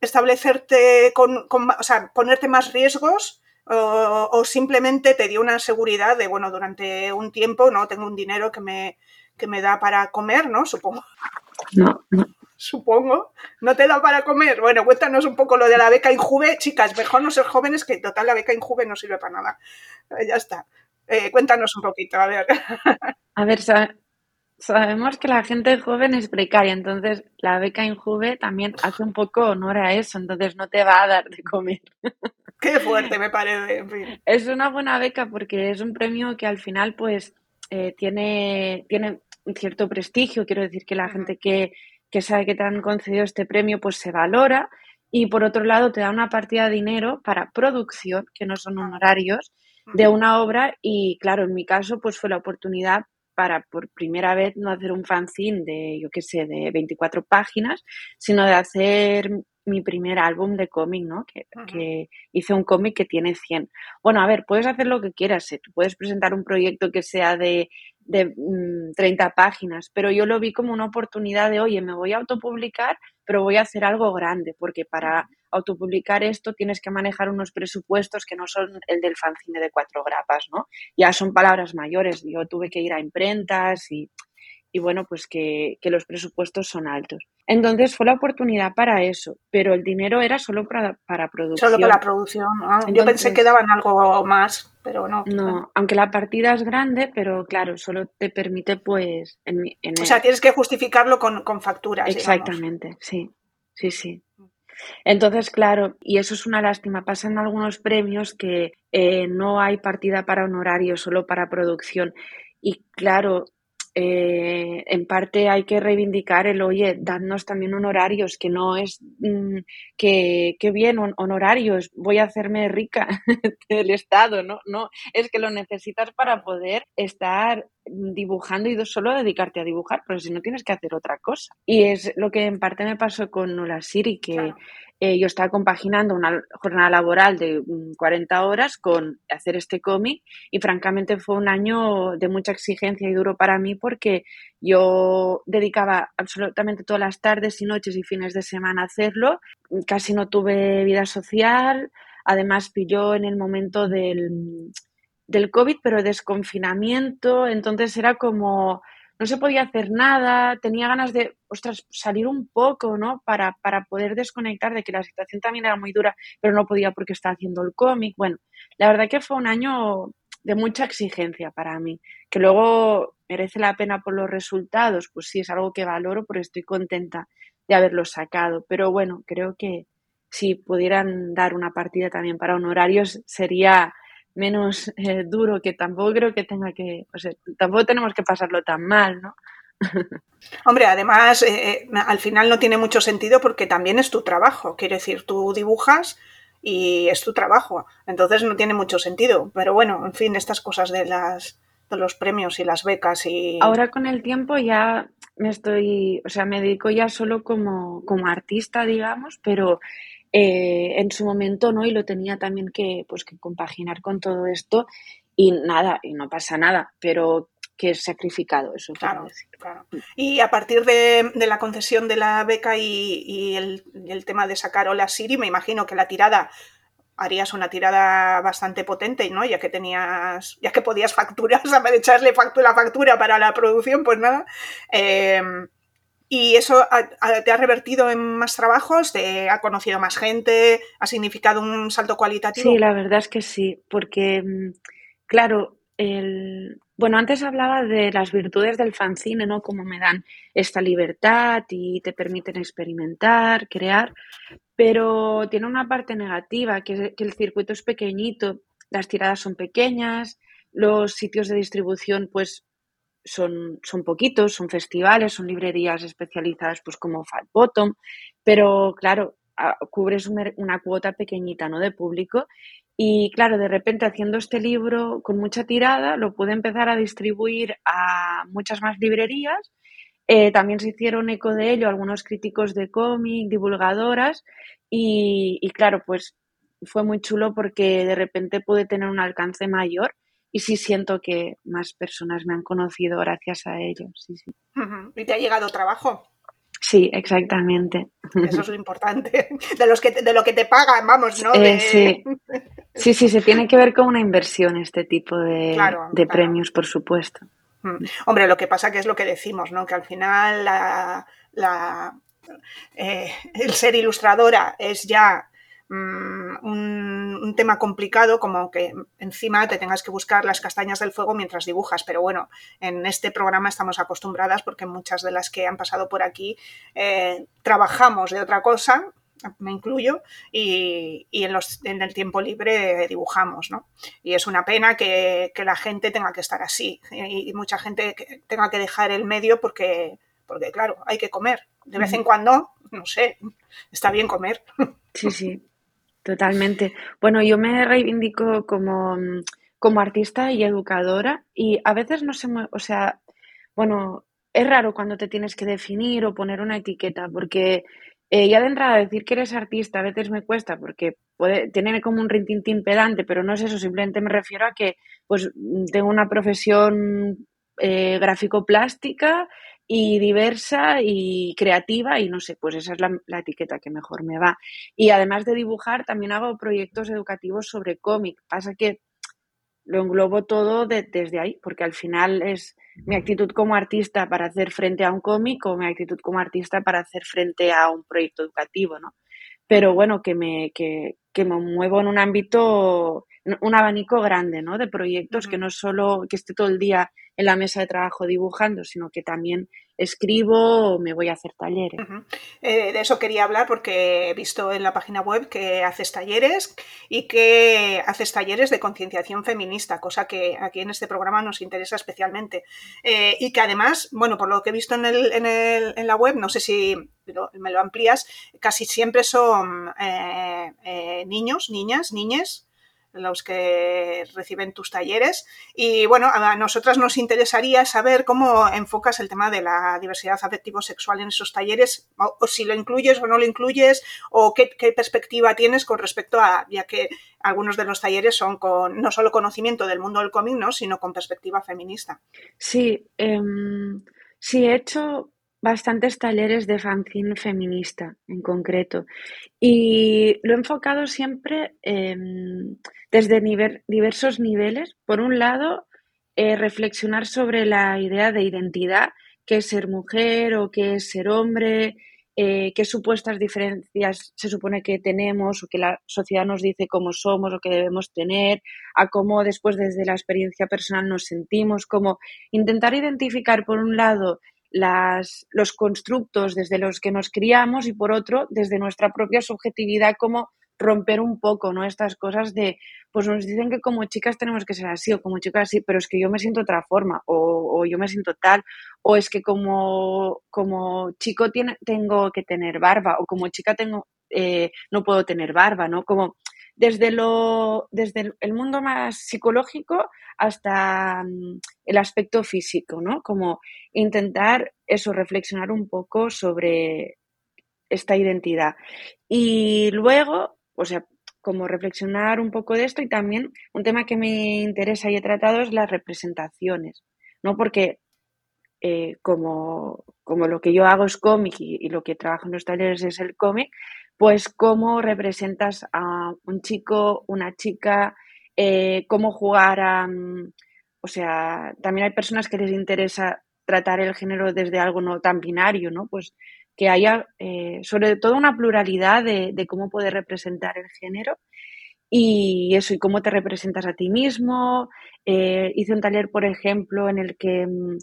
establecerte con, O sea, ponerte más riesgos. O, o simplemente te dio una seguridad de, bueno, durante un tiempo, ¿no? Tengo un dinero que me, que me da para comer, ¿no? Supongo. No, no. Supongo. ¿No te da para comer? Bueno, cuéntanos un poco lo de la beca Injuve. Chicas, mejor no ser jóvenes, que en total la beca Injuve no sirve para nada. Eh, ya está. Eh, cuéntanos un poquito, a ver. A ver, sabemos que la gente joven es precaria, entonces la beca Injuve también hace un poco honor a eso, entonces no te va a dar de comer. Qué fuerte me parece, en fin. Es una buena beca porque es un premio que al final, pues, eh, tiene, tiene un cierto prestigio, quiero decir que la gente que, que sabe que te han concedido este premio pues se valora. Y por otro lado te da una partida de dinero para producción, que no son honorarios, de una obra. Y claro, en mi caso pues fue la oportunidad para por primera vez no hacer un fanzine de, yo qué sé, de 24 páginas, sino de hacer mi primer álbum de cómic, ¿no? Que, que hice un cómic que tiene 100. Bueno, a ver, puedes hacer lo que quieras, ¿eh? tú puedes presentar un proyecto que sea de, de 30 mm, páginas, pero yo lo vi como una oportunidad de, oye, me voy a autopublicar, pero voy a hacer algo grande, porque para autopublicar esto tienes que manejar unos presupuestos que no son el del fanzine de cuatro grapas, ¿no? Ya son palabras mayores, yo tuve que ir a imprentas y, y bueno, pues que, que los presupuestos son altos. Entonces fue la oportunidad para eso, pero el dinero era solo para, para producción. Solo para la producción. Yo pensé que daban algo más, pero no. No, aunque la partida es grande, pero claro, solo te permite pues... En, o sea, tienes que justificarlo con, con facturas. Exactamente, sí, sí, sí. Entonces, claro, y eso es una lástima. Pasan algunos premios que eh, no hay partida para honorario, solo para producción. Y claro, eh, en parte hay que reivindicar el, oye, dadnos también honorarios, que no es mm, que, que, bien, honorarios, voy a hacerme rica del Estado, ¿no? No, es que lo necesitas para poder estar dibujando y solo dedicarte a dibujar, pero si no tienes que hacer otra cosa. Y es lo que en parte me pasó con Nola Siri, que eh, yo estaba compaginando una jornada laboral de 40 mm, horas con hacer este cómic y francamente fue un año de mucha exigencia y duro para mí porque yo dedicaba absolutamente todas las tardes y noches y fines de semana a hacerlo, casi no tuve vida social, además pilló en el momento del, del COVID, pero desconfinamiento, entonces era como no se podía hacer nada, tenía ganas de, ostras, salir un poco, ¿no? Para, para poder desconectar de que la situación también era muy dura, pero no podía porque estaba haciendo el cómic. Bueno, la verdad que fue un año de mucha exigencia para mí, que luego merece la pena por los resultados, pues sí, es algo que valoro porque estoy contenta de haberlo sacado, pero bueno, creo que si pudieran dar una partida también para honorarios sería menos eh, duro, que tampoco creo que tenga que, o sea, tampoco tenemos que pasarlo tan mal, ¿no? Hombre, además, eh, eh, al final no tiene mucho sentido porque también es tu trabajo. Quiero decir, tú dibujas y es tu trabajo. Entonces no tiene mucho sentido. Pero bueno, en fin, estas cosas de las de los premios y las becas y. Ahora con el tiempo ya me estoy, o sea, me dedico ya solo como, como artista, digamos, pero eh, en su momento, ¿no? Y lo tenía también que, pues, que compaginar con todo esto y nada, y no pasa nada, pero que es sacrificado, eso claro. Y a partir de, la concesión de la beca y, el, tema de sacar Hola Siri, me imagino que la tirada harías una tirada bastante potente, ¿no? Ya que tenías, ya que podías facturar, o echarle factura, factura para la producción, pues nada. Eh, y eso te ha revertido en más trabajos, te ha conocido más gente, ha significado un salto cualitativo. Sí, la verdad es que sí, porque, mm, claro, el... bueno, antes hablaba de las virtudes del fanzine, ¿no? Como me dan esta libertad y te permiten experimentar, crear, pero tiene una parte negativa, que, que el circuito es pequeñito, las tiradas son pequeñas, los sitios de distribución, pues son, son poquitos, son festivales, son librerías especializadas pues como Fat Bottom, pero claro, cubres una cuota pequeñita ¿no? de público y claro, de repente haciendo este libro con mucha tirada, lo pude empezar a distribuir a muchas más librerías. Eh, también se hicieron eco de ello algunos críticos de cómic, divulgadoras, y, y, claro, pues fue muy chulo porque de repente pude tener un alcance mayor y sí siento que más personas me han conocido gracias a ellos. Sí, sí. ¿Y te ha llegado trabajo? Sí, exactamente. Eso es lo importante. De, los que, de lo que te pagan, vamos, ¿no? Eh, sí. sí, sí, se tiene que ver con una inversión este tipo de, de premios, por supuesto. Hombre, lo que pasa que es lo que decimos, ¿no? Que al final la, la eh, el ser ilustradora es ya Mm, un, tema complicado como que encima te tengas que buscar las castañas del fuego mientras dibujas. Pero bueno, en este programa estamos acostumbradas porque muchas de las que han pasado por aquí eh, trabajamos de otra cosa, me incluyo, y, en, los, en, el tiempo libre dibujamos, ¿no? Y es una pena que, la gente tenga que estar así y, mucha gente tenga que dejar el medio porque, porque, claro, hay que comer. De vez en cuando, no sé, está bien comer. Sí, sí. Totalmente. Bueno, yo me reivindico como, como artista y educadora y a veces no sé, o sea, bueno, es raro cuando te tienes que definir o poner una etiqueta, porque eh, ya de entrada decir que eres artista a veces me cuesta porque puede tener como un rintintín pedante, pero no es eso, simplemente me refiero a que pues tengo una profesión eh, gráfico-plástica y diversa y creativa y no sé, pues esa es la, la, etiqueta que mejor me va. Y además de dibujar, también hago proyectos educativos sobre cómic. Pasa que lo englobo todo desde ahí, porque al final es mi actitud como artista para hacer frente a un cómic o mi actitud como artista para hacer frente a un proyecto educativo, ¿no? Pero bueno, que me, que, que me muevo en un ámbito, un abanico grande, ¿no? De proyectos, que no solo que esté todo el día en la mesa de trabajo dibujando, sino que también escribo o me voy a hacer talleres. Eh, de eso quería hablar porque he visto en la página web que haces talleres y que haces talleres de concienciación feminista, cosa que aquí en este programa nos interesa especialmente. Eh, y que además, bueno, por lo que he visto en, el, en, la web, no sé si me lo amplías, casi siempre son eh, niños, niñas, niñes los que reciben tus talleres. Y bueno, a nosotras nos interesaría saber cómo enfocas el tema de la diversidad afectivo-sexual en esos talleres, o, si lo incluyes o no lo incluyes, o qué, perspectiva tienes con respecto a, ya que algunos de los talleres son con no solo conocimiento del mundo del cómic, ¿no? sino con perspectiva feminista. Sí, em, sí, he hecho bastantes talleres de fanzine feminista en concreto. Y lo he enfocado siempre desde diversos niveles. Por un lado, eh, reflexionar sobre la idea de identidad, qué es ser mujer o qué es ser hombre, eh, qué supuestas diferencias se supone que tenemos o que la sociedad nos dice cómo somos o que debemos tener, a cómo después desde la experiencia personal nos sentimos, como intentar identificar por un lado las, los constructos desde los que nos criamos y por otro, desde nuestra propia subjetividad, como romper un poco, ¿no? Estas cosas de, pues nos dicen que como chicas tenemos que ser así o como chicas así, pero es que yo me siento otra forma o, yo me siento tal, o es que como, como chico tiene, tengo que tener barba o como chica tengo, eh, no puedo tener barba, ¿no? Como desde, lo, desde el mundo más psicológico hasta mm, el aspecto físico, ¿no? Como intentar eso, reflexionar un poco sobre esta identidad. Y luego, o sea, como reflexionar un poco de esto y también un tema que me interesa y he tratado es las representaciones, ¿no? Porque eh, como, como, lo que yo hago es cómic y, y, lo que trabajo en los talleres es el cómic, pues cómo representas a un chico, una chica, eh, cómo jugar a... Mm, o sea, también hay personas que les interesa tratar el género desde algo no tan binario, ¿no? Pues que haya eh, sobre todo una pluralidad de, cómo poder representar el género y eso, y cómo te representas a ti mismo. Eh, hice un taller, por ejemplo, en el que mm,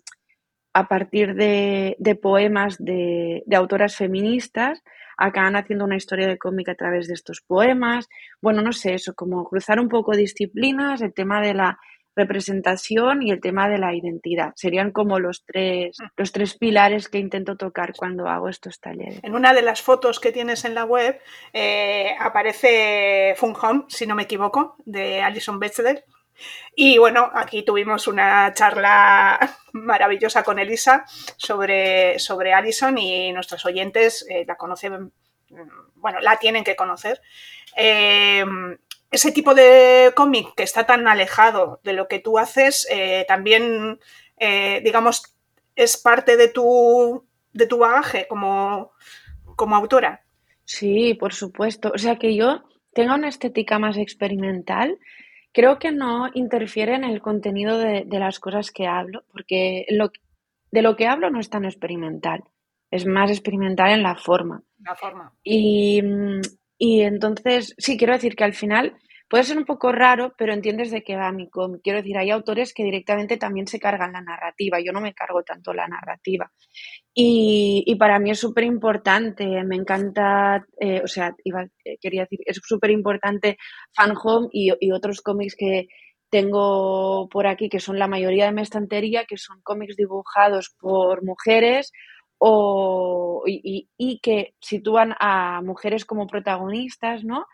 a partir de, poemas de, de, autoras feministas, acaban haciendo una historia de cómic a través de estos poemas. Bueno, no sé, eso, como cruzar un poco disciplinas, el tema de la representación y el tema de la identidad. Serían como los tres, mm. los tres pilares que intento tocar cuando hago estos talleres. En una de las fotos que tienes en la web eh, aparece Fun Home, si no me equivoco, de Alison Bechdel. Y bueno, aquí tuvimos una charla maravillosa con Elisa sobre, sobre Alison y nuestros oyentes eh, la conocen, bueno, la tienen que conocer. Eh, ese tipo de cómic que está tan alejado de lo que tú haces, eh, también, digamos, es parte de tu, de tu bagaje como, como autora. Sí, por supuesto. O sea que yo tengo una estética más experimental Creo que no interfiere en el contenido de, las cosas que hablo, porque lo, de lo que hablo no es tan experimental, es más experimental en la forma. La forma. Y, y entonces, sí, quiero decir que al final Puede ser un poco raro, pero entiendes de qué va mi cómic. Quiero decir, hay autores que directamente también se cargan la narrativa. Yo no me cargo tanto la narrativa. Y, para mí es súper importante. Me encanta, eh, o sea, eh, quería decir, es súper importante Fan Home y, otros cómics que tengo por aquí, que son la mayoría de mi estantería, que son cómics dibujados por mujeres o, y, que sitúan a mujeres como protagonistas, ¿no?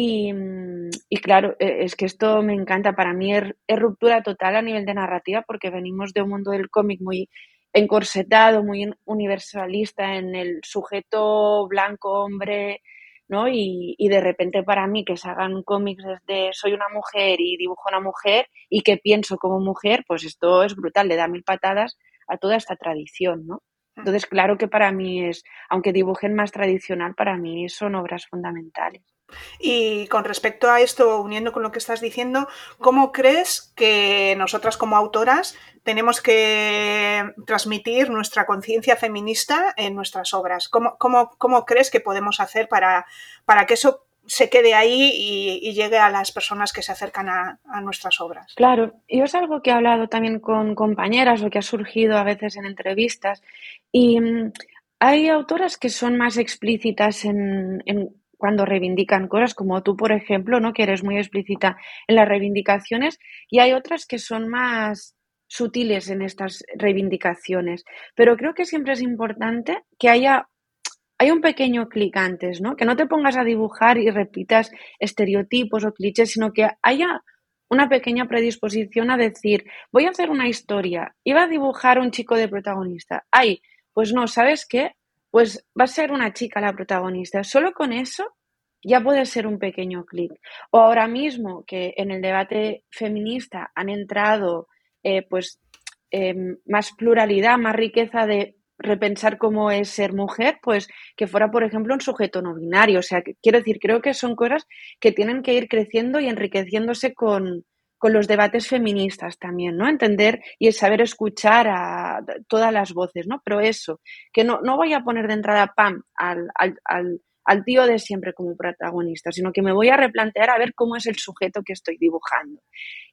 Y, claro, e, es que esto me encanta. Para mí es, ruptura total a nivel de narrativa porque venimos de un mundo del cómic muy encorsetado, muy universalista en el sujeto blanco, hombre, ¿no? Y, y, de repente para mí que se hagan cómics desde soy una mujer y dibujo una mujer y que pienso como mujer, pues esto es brutal, le da mil patadas a toda esta tradición, ¿no? Entonces, claro que para mí es, aunque dibujen más tradicional, para mí son obras fundamentales. Y con respecto a esto, uniendo con lo que estás diciendo, ¿cómo crees que nosotras como autoras tenemos que transmitir nuestra conciencia feminista en nuestras obras? ¿Cómo, cómo, crees que podemos hacer para, para que eso se quede ahí y, llegue a las personas que se acercan a, nuestras obras. Claro, y es algo que he hablado también con compañeras o que ha surgido a veces en entrevistas. Y mm, hay autoras que son más explícitas en, en cuando reivindican cosas, como tú, por ejemplo, ¿no? que eres muy explícita en las reivindicaciones, y hay otras que son más sutiles en estas reivindicaciones. Pero creo que siempre es importante que haya hay un pequeño clic antes, ¿no? Que no te pongas a dibujar y repitas estereotipos o clichés, sino que haya una pequeña predisposición a decir, voy a hacer una historia, iba a dibujar un chico de protagonista. Ay, pues no, ¿sabes qué? Pues va a ser una chica la protagonista. Solo con eso ya puede ser un pequeño clic. O ahora mismo que en el debate feminista han entrado eh, pues em, más pluralidad, más riqueza de repensar cómo es ser mujer, pues que fuera, por ejemplo, un sujeto no binario. O sea, quiero decir, creo que son cosas que tienen que ir creciendo y enriqueciéndose con, con los debates feministas también, ¿no? Entender y saber escuchar a todas las voces, ¿no? Pero eso, que no, no voy a poner de entrada pam al, al, al, tío de siempre como protagonista, sino que me voy a replantear a ver cómo es el sujeto que estoy dibujando.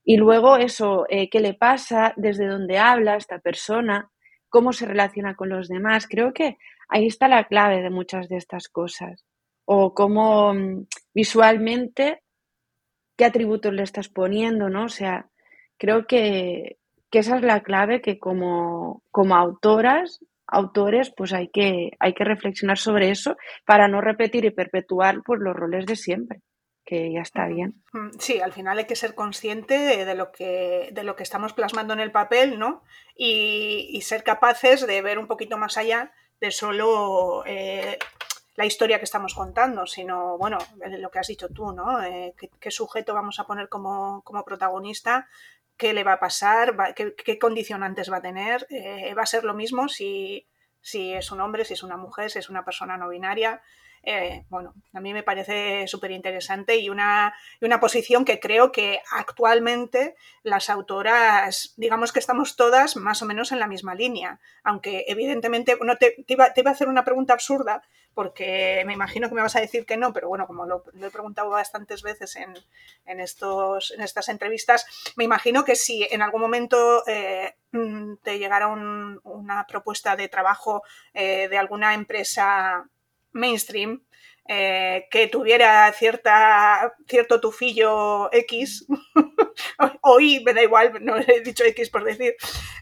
Y luego eso, eh, qué le pasa, desde dónde habla esta persona, cómo se relaciona con los demás. Creo que ahí está la clave de muchas de estas cosas. O cómo mm, visualmente qué atributos le estás poniendo, ¿no? O sea, creo que, esa es la clave que como, como autoras, autores, pues hay que, hay que reflexionar sobre eso para no repetir y perpetuar pues, los roles de siempre que ya está bien. Sí, al final hay que ser consciente de, lo, que, de lo que estamos plasmando en el papel, ¿no? Y, ser capaces de ver un poquito más allá de solo eh, la historia que estamos contando, sino, bueno, lo que has dicho tú, ¿no? Eh, ¿qué, sujeto vamos a poner como, protagonista? ¿Qué le va a pasar? qué, condicionantes va a tener? Eh, ¿Va a ser lo mismo si, si es un hombre, si es una mujer, si es una persona no binaria? Eh, bueno, a mí me parece súper interesante y una, una, posición que creo que actualmente las autoras, digamos que estamos todas más o menos en la misma línea, aunque evidentemente no te, iba, a hacer una pregunta absurda porque me imagino que me vas a decir que no, pero bueno, como lo, he preguntado bastantes veces en, en, estos, en estas entrevistas, me imagino que si en algún momento eh, mm, te llegara una propuesta de trabajo eh, de alguna empresa mainstream eh, que tuviera cierta, cierto tufillo X, o Y, me da igual, no he dicho X por decir,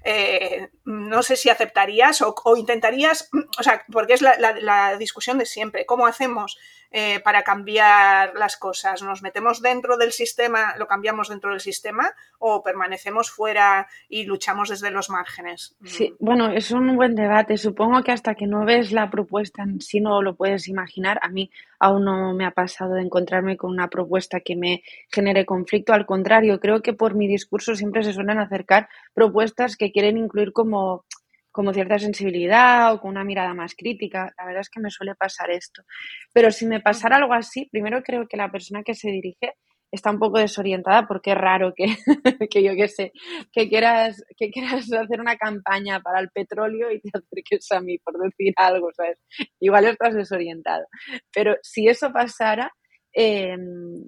eh, no sé si aceptarías o, intentarías, o sea, porque es la, discusión de siempre, ¿cómo hacemos eh, para cambiar las cosas? ¿Nos metemos dentro del sistema, lo cambiamos dentro del sistema o permanecemos fuera y luchamos desde los márgenes? Sí, bueno, es un buen debate. Supongo que hasta que no ves la propuesta en no lo puedes imaginar. A mí aún no me ha pasado de encontrarme con una propuesta que me genere conflicto. Al contrario, creo que por mi discurso siempre se suelen acercar propuestas que quieren incluir como, como cierta sensibilidad o con una mirada más crítica. La verdad es que me suele pasar esto. Pero si me pasara algo así, primero creo que la persona que se dirige está un poco desorientada porque es raro que, que yo qué sé, que quieras, que quieras hacer una campaña para el petróleo y te acerques a mí por decir algo, ¿sabes? Igual estás desorientado. Pero si eso pasara, em,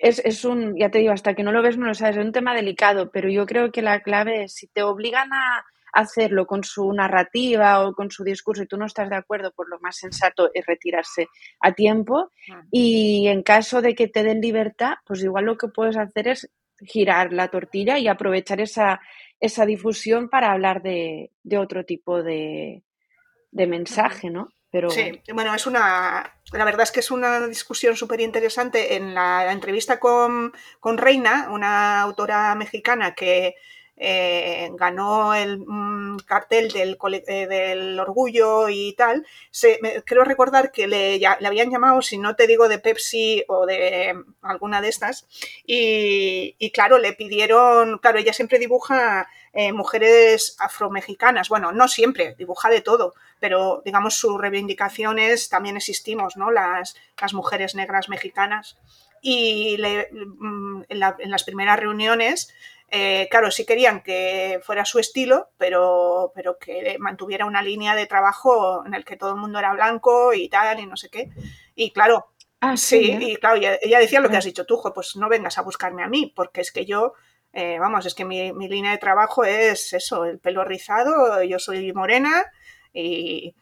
es, es, un, ya te digo, hasta que no lo ves no lo sabes, es un tema delicado, pero yo creo que la clave es si te obligan a hacerlo con su narrativa o con su discurso y tú no estás de acuerdo, pues lo más sensato es retirarse a tiempo y en caso de que te den libertad, pues igual lo que puedes hacer es girar la tortilla y aprovechar esa, esa difusión para hablar de, de otro tipo de, de mensaje, ¿no? Pero... Sí, bueno, es una. La verdad es que es una discusión súper interesante. En la entrevista con, con, Reina, una autora mexicana que eh, ganó el mm, cartel del, eh, del, orgullo y tal, creo recordar que le, le, habían llamado, si no te digo de Pepsi o de alguna de estas, y, claro, le pidieron, claro, ella siempre dibuja eh, mujeres afromexicanas, bueno, no siempre, dibuja de todo, pero digamos su reivindicación es, también existimos, ¿no? Las, las mujeres negras mexicanas. Y mm, en las primeras reuniones eh, claro, sí querían que fuera su estilo, pero, pero que mantuviera una línea de trabajo en el que todo el mundo era blanco y tal, y no sé qué. Y claro, ah, sí, y claro, ella, decía lo que has dicho tú, pues no vengas a buscarme a mí, porque es que yo, eh, vamos, es que mi, mi, línea de trabajo es eso, el pelo rizado, yo soy morena, eh,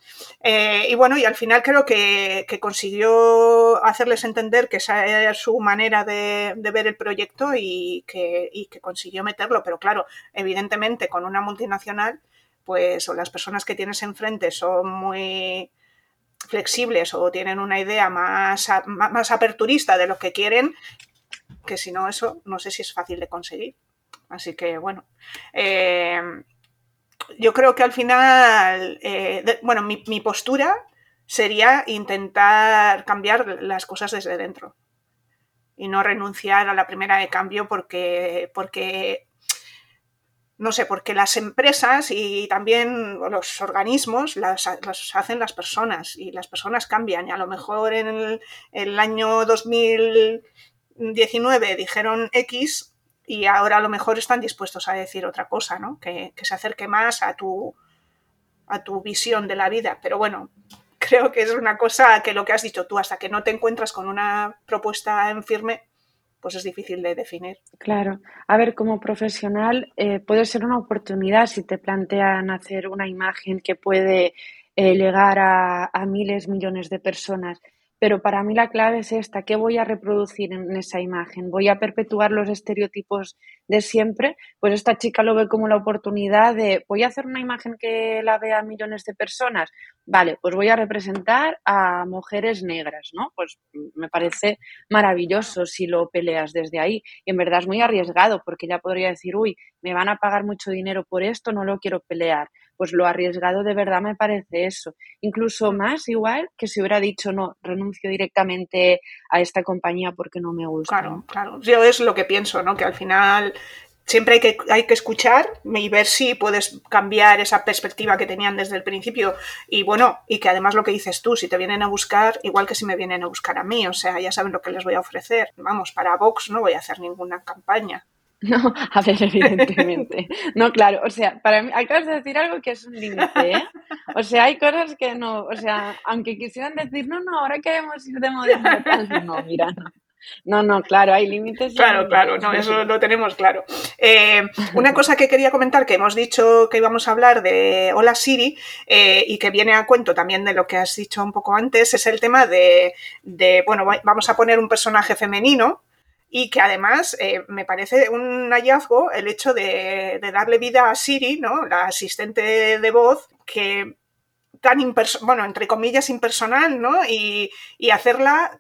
y, bueno, y al final creo que, consiguió hacerles entender que esa era su manera de, ver el proyecto y que, consiguió meterlo. Pero claro, evidentemente con una multinacional, pues o las personas que tienes enfrente son muy flexibles o tienen una idea más, más aperturista de lo que quieren, que si no, eso no sé si es fácil de conseguir. Así que bueno. Eh, yo creo que al final, eh, bueno, mi, postura sería intentar cambiar las cosas desde dentro y no renunciar a la primera de cambio porque, porque no sé, porque las empresas y también los organismos las, hacen las personas y las personas cambian. Y a lo mejor en el, el año 2019 dijeron X y ahora a lo mejor están dispuestos a decir otra cosa, ¿no? Que, se acerque más a tu, a tu visión de la vida. Pero bueno, creo que es una cosa que lo que has dicho tú, hasta que no te encuentras con una propuesta en firme, pues es difícil de definir. Claro. A ver, como profesional eh, puede ser una oportunidad si te plantean hacer una imagen que puede eh, llegar a, a miles, millones de personas pero para mí la clave es esta, ¿qué voy a reproducir en esa imagen? ¿Voy a perpetuar los estereotipos de siempre? Pues esta chica lo ve como la oportunidad de, voy a hacer una imagen que la vean millones de personas. Vale, pues voy a representar a mujeres negras, ¿no? Pues me parece maravilloso si lo peleas desde ahí. Y en verdad es muy arriesgado porque ya podría decir, uy, me van a pagar mucho dinero por esto, no lo quiero pelear pues lo arriesgado de verdad me parece eso. Incluso más igual que si hubiera dicho, no, renuncio directamente a esta compañía porque no me gusta. Claro, claro. Yo es lo que pienso, ¿no? Que al final siempre hay que, hay que escuchar y ver si puedes cambiar esa perspectiva que tenían desde el principio. Y bueno, y que además lo que dices tú, si te vienen a buscar, igual que si me vienen a buscar a mí, o sea, ya saben lo que les voy a ofrecer. Vamos, para Vox no voy a hacer ninguna campaña. No, a ver, evidentemente. No, claro, o sea, para mí, acabas de decir algo que es un límite, ¿eh? O sea, hay cosas que no, o sea, aunque quisieran decir, no, no, ahora queremos ir de moderno, no, mira, no. No, no, claro, hay límites. Claro, claro, no, eso lo tenemos claro. Eh, una cosa que quería comentar, que hemos dicho que íbamos a hablar de Hola Siri eh, y que viene a cuento también de lo que has dicho un poco antes, es el tema de, de bueno, vamos a poner un personaje femenino, y que además eh, me parece un hallazgo el hecho de, darle vida a Siri, ¿no? la asistente de voz, que tan bueno, entre comillas, impersonal, ¿no? Y, y hacerla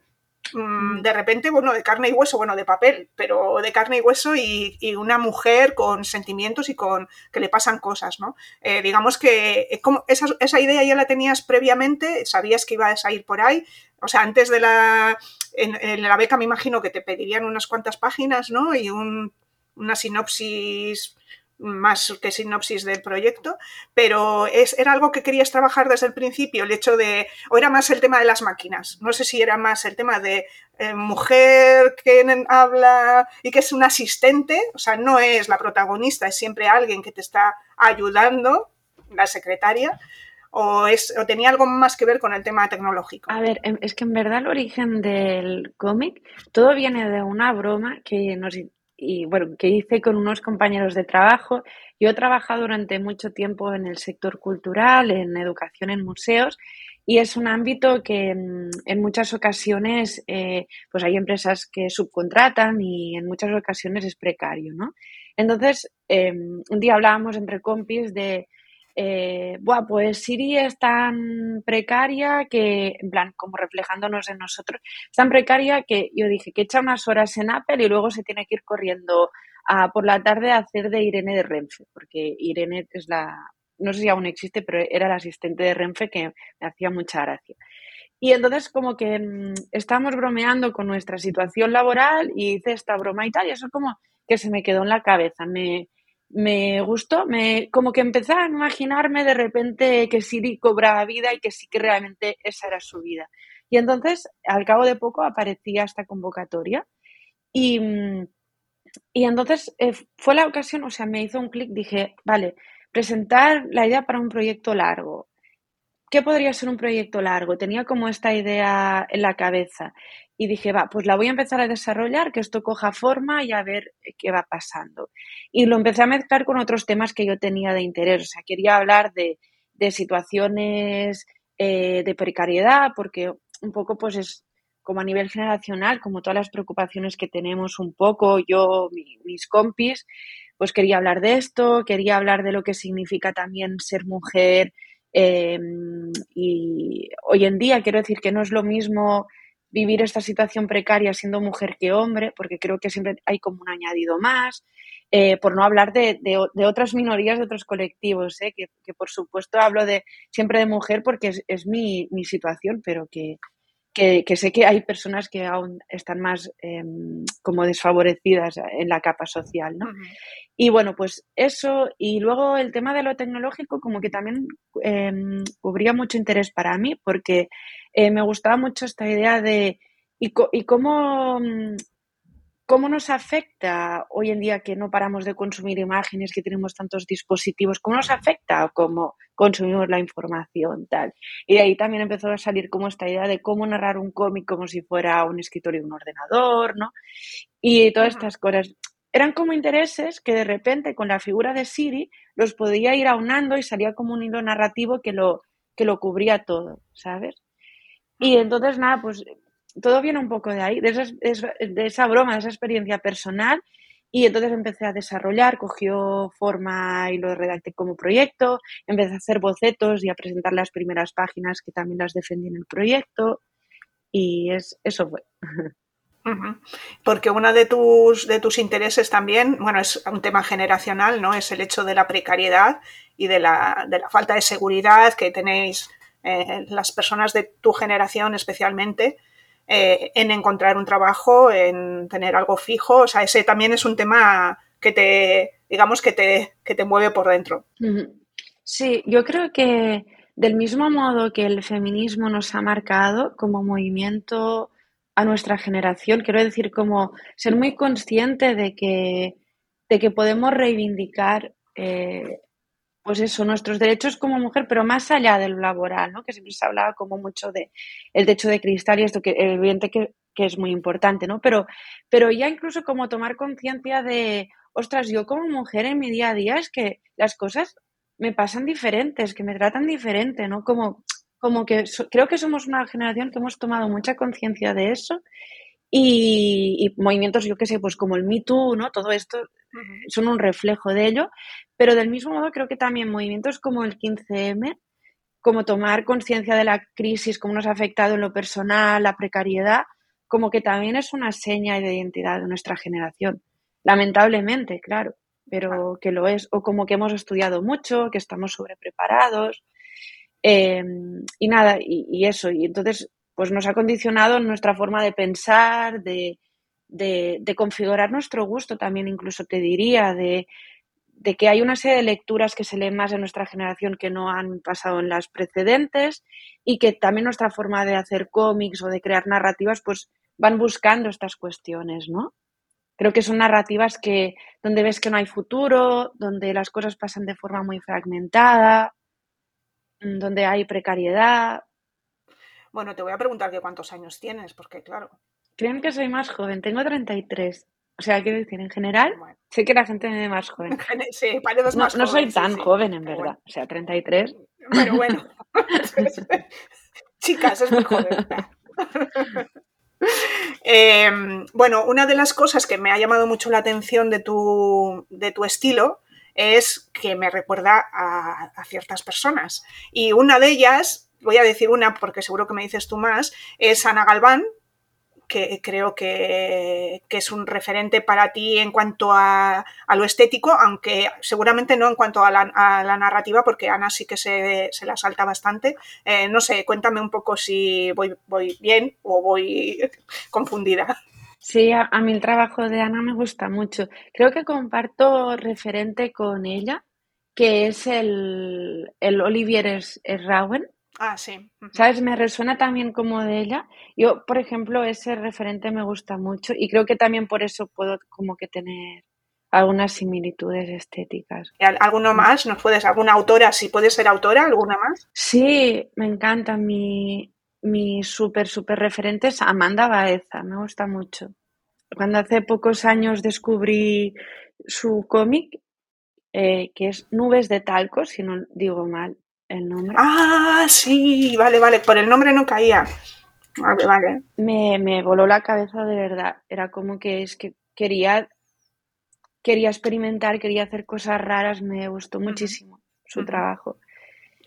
Mm, de repente, bueno, de carne y hueso, bueno, de papel, pero de carne y hueso y, una mujer con sentimientos y con que le pasan cosas, ¿no? Eh, digamos que como esa, esa, idea ya la tenías previamente, sabías que ibas a ir por ahí, o sea, antes de la, en, la beca me imagino que te pedirían unas cuantas páginas, ¿no? Y un, una sinopsis más que sinopsis del proyecto, pero es, era algo que querías trabajar desde el principio, el hecho de, o era más el tema de las máquinas, no sé si era más el tema de eh, mujer que habla y que es un asistente, o sea, no es la protagonista, es siempre alguien que te está ayudando, la secretaria, o, tenía algo más que ver con el tema tecnológico. A ver, em, es que en verdad el origen del cómic, todo viene de una broma que nos y bueno, que hice con unos compañeros de trabajo. Yo he trabajado durante mucho tiempo en el sector cultural, en educación en museos, y es un ámbito que mm, en muchas ocasiones eh, pues hay empresas que subcontratan y en muchas ocasiones es precario, ¿no? Entonces, em, un día hablábamos entre compis de eh, pues Siri es tan precaria que, en plan, como reflejándonos en nosotros, es tan precaria que yo dije que echa unas horas en Apple y luego se tiene que ir corriendo a por la tarde hacer de Irene de Renfe, porque Irene es la, no sé si aún existe, pero era la asistente de Renfe que me hacía mucha gracia. Y entonces como que mm, estábamos bromeando con nuestra situación laboral y hice esta broma y tal, y eso como que se me quedó en la cabeza. Me, me gustó, me, como que empecé a imaginarme de repente que Siri cobraba vida y que sí que realmente esa era su vida. Y entonces, al cabo de poco, aparecía esta convocatoria y, y entonces eh, fue la ocasión, o sea, me hizo un clic, dije, vale, presentar la idea para un proyecto largo. ¿Qué podría ser un proyecto largo? Tenía como esta idea en la cabeza y dije, va, pues la voy a empezar a desarrollar, que esto coja forma y a ver qué va pasando. Y lo empecé a mezclar con otros temas que yo tenía de interés. O sea, quería hablar de, de situaciones eh, de precariedad, porque un poco pues es como a nivel generacional, como todas las preocupaciones que tenemos un poco, yo, mis compis, pues quería hablar de esto, quería hablar de lo que significa también ser mujer em, y hoy en día quiero decir que no es lo mismo vivir esta situación precaria siendo mujer que hombre, porque creo que siempre hay como un añadido más, eh, por no hablar de, otras minorías, de otros colectivos, eh, que, por supuesto hablo de siempre de mujer porque es, mi, mi, situación, pero que, que, sé que hay personas que aún están más em, como desfavorecidas en la capa social, ¿no? Y bueno, pues eso, y luego el tema de lo tecnológico como que también em, cubría mucho interés para mí, porque eh, me gustaba mucho esta idea de y, y cómo mm, ¿Cómo nos afecta hoy en día que no paramos de consumir imágenes, que tenemos tantos dispositivos? ¿Cómo nos afecta cómo consumimos la información? Tal? Y de ahí también empezó a salir como esta idea de cómo narrar un cómic como si fuera un escritorio de un ordenador, ¿no? Y todas estas cosas. Eran como intereses que de repente con la figura de Siri los podía ir aunando y salía como un hilo narrativo que lo, que lo cubría todo, ¿sabes? Y entonces, nada, pues todo viene un poco de ahí, de, esa broma, de esa experiencia personal. Y entonces empecé a desarrollar, cogió forma y lo redacté como proyecto, empecé a hacer bocetos y a presentar las primeras páginas que también las defendí en el proyecto. Y es, eso fue. Porque uno de tus, de tus intereses también, bueno, es un tema generacional, ¿no? Es el hecho de la precariedad y de la, de la falta de seguridad que tenéis eh, las personas de tu generación especialmente eh, en encontrar un trabajo, en tener algo fijo. O sea, ese también es un tema que te, digamos, que te, que te mueve por dentro. Sí, yo creo que del mismo modo que el feminismo nos ha marcado como movimiento a nuestra generación, quiero decir, como ser muy consciente de que, de que podemos reivindicar eh, pues eso, nuestros derechos como mujer, pero más allá de lo laboral, ¿no? Que siempre se hablaba como mucho de el techo de cristal y esto que evidente que, es muy importante, ¿no? Pero, pero ya incluso como tomar conciencia de, ostras, yo como mujer en mi día a día es que las cosas me pasan diferentes, que me tratan diferente, ¿no? Como, como que creo que somos una generación que hemos tomado mucha conciencia de eso y, movimientos, yo qué sé, pues como el Me Too, ¿no? Todo esto son un reflejo de ello, pero del mismo modo creo que también movimientos como el 15M, como tomar conciencia de la crisis, cómo nos ha afectado en lo personal, la precariedad, como que también es una seña de identidad de nuestra generación. Lamentablemente, claro, pero que lo es. O como que hemos estudiado mucho, que estamos sobrepreparados. Em, y nada, y, eso. Y entonces pues nos ha condicionado nuestra forma de pensar, de, configurar nuestro gusto también, incluso te diría, de, que hay una serie de lecturas que se leen más en nuestra generación que no han pasado en las precedentes y que también nuestra forma de hacer cómics o de crear narrativas pues van buscando estas cuestiones, ¿no? Creo que son narrativas que donde ves que no hay futuro, donde las cosas pasan de forma muy fragmentada, donde hay precariedad, bueno, te voy a preguntar que cuántos años tienes, porque claro. Creen que soy más joven, tengo 33. O sea, quiero decir, en general, sé que la gente me ve más joven. Sí, pareces no, más no soy tan joven, en verdad. O sea, 33. Pero bueno. Chicas, es muy joven. Em, bueno, una de las cosas que me ha llamado mucho la atención de tu, de tu estilo es que me recuerda a, a, ciertas personas. Y una de ellas voy a decir una porque seguro que me dices tú más, es Ana Galván, que creo que, es un referente para ti en cuanto a, lo estético, aunque seguramente no en cuanto a la, narrativa, porque Ana sí que se, la salta bastante. Eh, no sé, cuéntame un poco si voy, voy bien o voy confundida. Sí, a, mí el trabajo de Ana me gusta mucho. Creo que comparto referente con ella, que es el, el Olivier Rauen. Ah, sí. ¿Sabes? Me resuena también como de ella. Yo, por ejemplo, ese referente me gusta mucho y creo que también por eso puedo como que tener algunas similitudes estéticas. ¿Alguno mm. más? ¿Nos puedes, alguna autora, si puedes ser autora, alguna más? Sí, me encanta. Mi, mi súper, súper referente es Amanda Baeza, me gusta mucho. Cuando hace pocos años descubrí su cómic, eh, que es Nubes de Talco, si no digo mal el nombre. Ah, sí, vale, vale, por el nombre no caía. Vale, vale. Me, me voló la cabeza de verdad. Era como que es que quería, quería experimentar, quería hacer cosas raras, me gustó muchísimo su trabajo.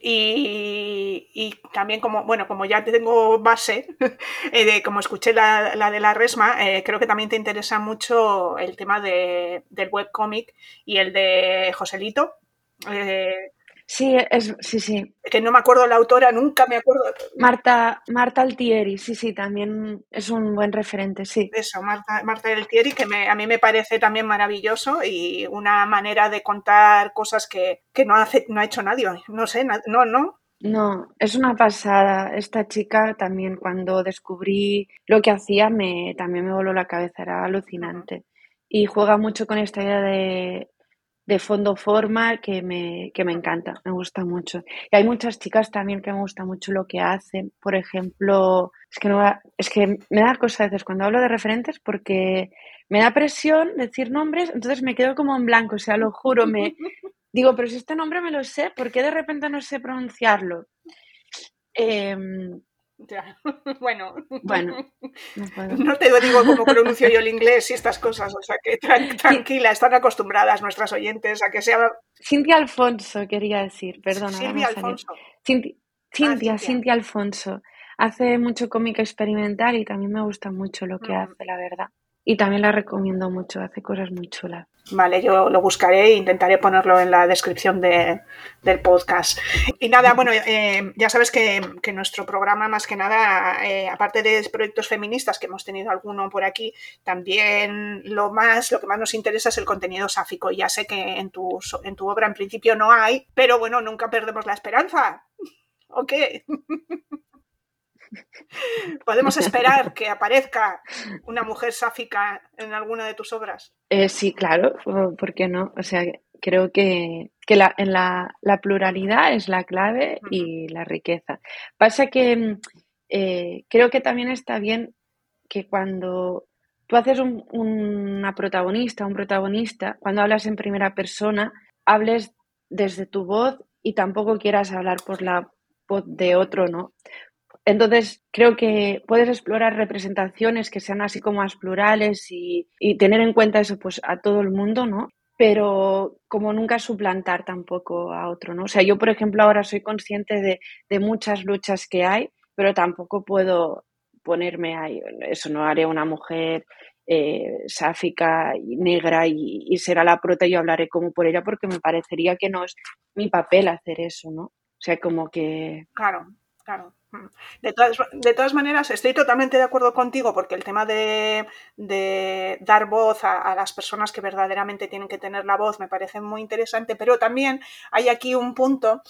Y, también como, bueno, como ya tengo base, eh, de, como escuché la, la de la resma, eh, creo que también te interesa mucho el tema de, del webcomic y el de Joselito. Eh, Sí, es, sí, sí. Que no me acuerdo la autora, nunca me acuerdo. Marta, Marta Altieri, sí, sí, también es un buen referente, sí. Eso, Marta, Marta Altieri, que a mí me parece también maravilloso y una manera de contar cosas que, no, hace, no ha hecho nadie. No sé, no, no. No, es una pasada. Esta chica también cuando descubrí lo que hacía me, también me voló la cabeza, era alucinante. Y juega mucho con esta idea de de fondo forma que me, que me encanta, me gusta mucho. Y hay muchas chicas también que me gusta mucho lo que hacen. Por ejemplo, es que, no, es que me da cosas a veces cuando hablo de referentes porque me da presión decir nombres, entonces me quedo como en blanco, o sea, lo juro, me digo, pero si este nombre me lo sé, ¿por qué de repente no sé pronunciarlo? Em, bueno, bueno no, te digo cómo pronuncio yo el inglés y estas cosas, o sea que tranquila, están acostumbradas nuestras oyentes a que sea... Cintia Alfonso, quería decir, perdona. Silvia Alfonso. Cintia, ah, Cintia, Alfonso. Hace mucho cómica experimental y también me gusta mucho lo que mm. hace, la verdad. Y también la recomiendo mucho, hace cosas muy chulas. Vale, yo lo buscaré e intentaré ponerlo en la descripción de, del podcast. Y nada, bueno, eh, ya sabes que, nuestro programa, más que nada, eh, aparte de proyectos feministas, que hemos tenido alguno por aquí, también lo más, lo que más nos interesa es el contenido sáfico. Ya sé que en tu, en tu obra en principio no hay, pero bueno, nunca perdemos la esperanza. ¿O qué? ¿Podemos esperar que aparezca una mujer sáfica en alguna de tus obras? Eh, sí, claro, ¿por qué no? O sea, creo que, la, en la, pluralidad es la clave y la riqueza. Pasa que eh, creo que también está bien que cuando tú haces una protagonista, un protagonista, cuando hablas en primera persona, hables desde tu voz y tampoco quieras hablar por la voz de otro, ¿no? Entonces, creo que puedes explorar representaciones que sean así como más plurales y, tener en cuenta eso pues a todo el mundo, ¿no? Pero como nunca suplantar tampoco a otro, ¿no? O sea, yo, por ejemplo, ahora soy consciente de, muchas luchas que hay, pero tampoco puedo ponerme ahí, eso no haré una mujer eh, sáfica y negra y, y, será la prota y yo hablaré como por ella porque me parecería que no es mi papel hacer eso, ¿no? O sea, como que... Claro, claro. De todas, de todas, maneras, estoy totalmente de acuerdo contigo porque el tema de, dar voz a, las personas que verdaderamente tienen que tener la voz me parece muy interesante, pero también hay aquí un punto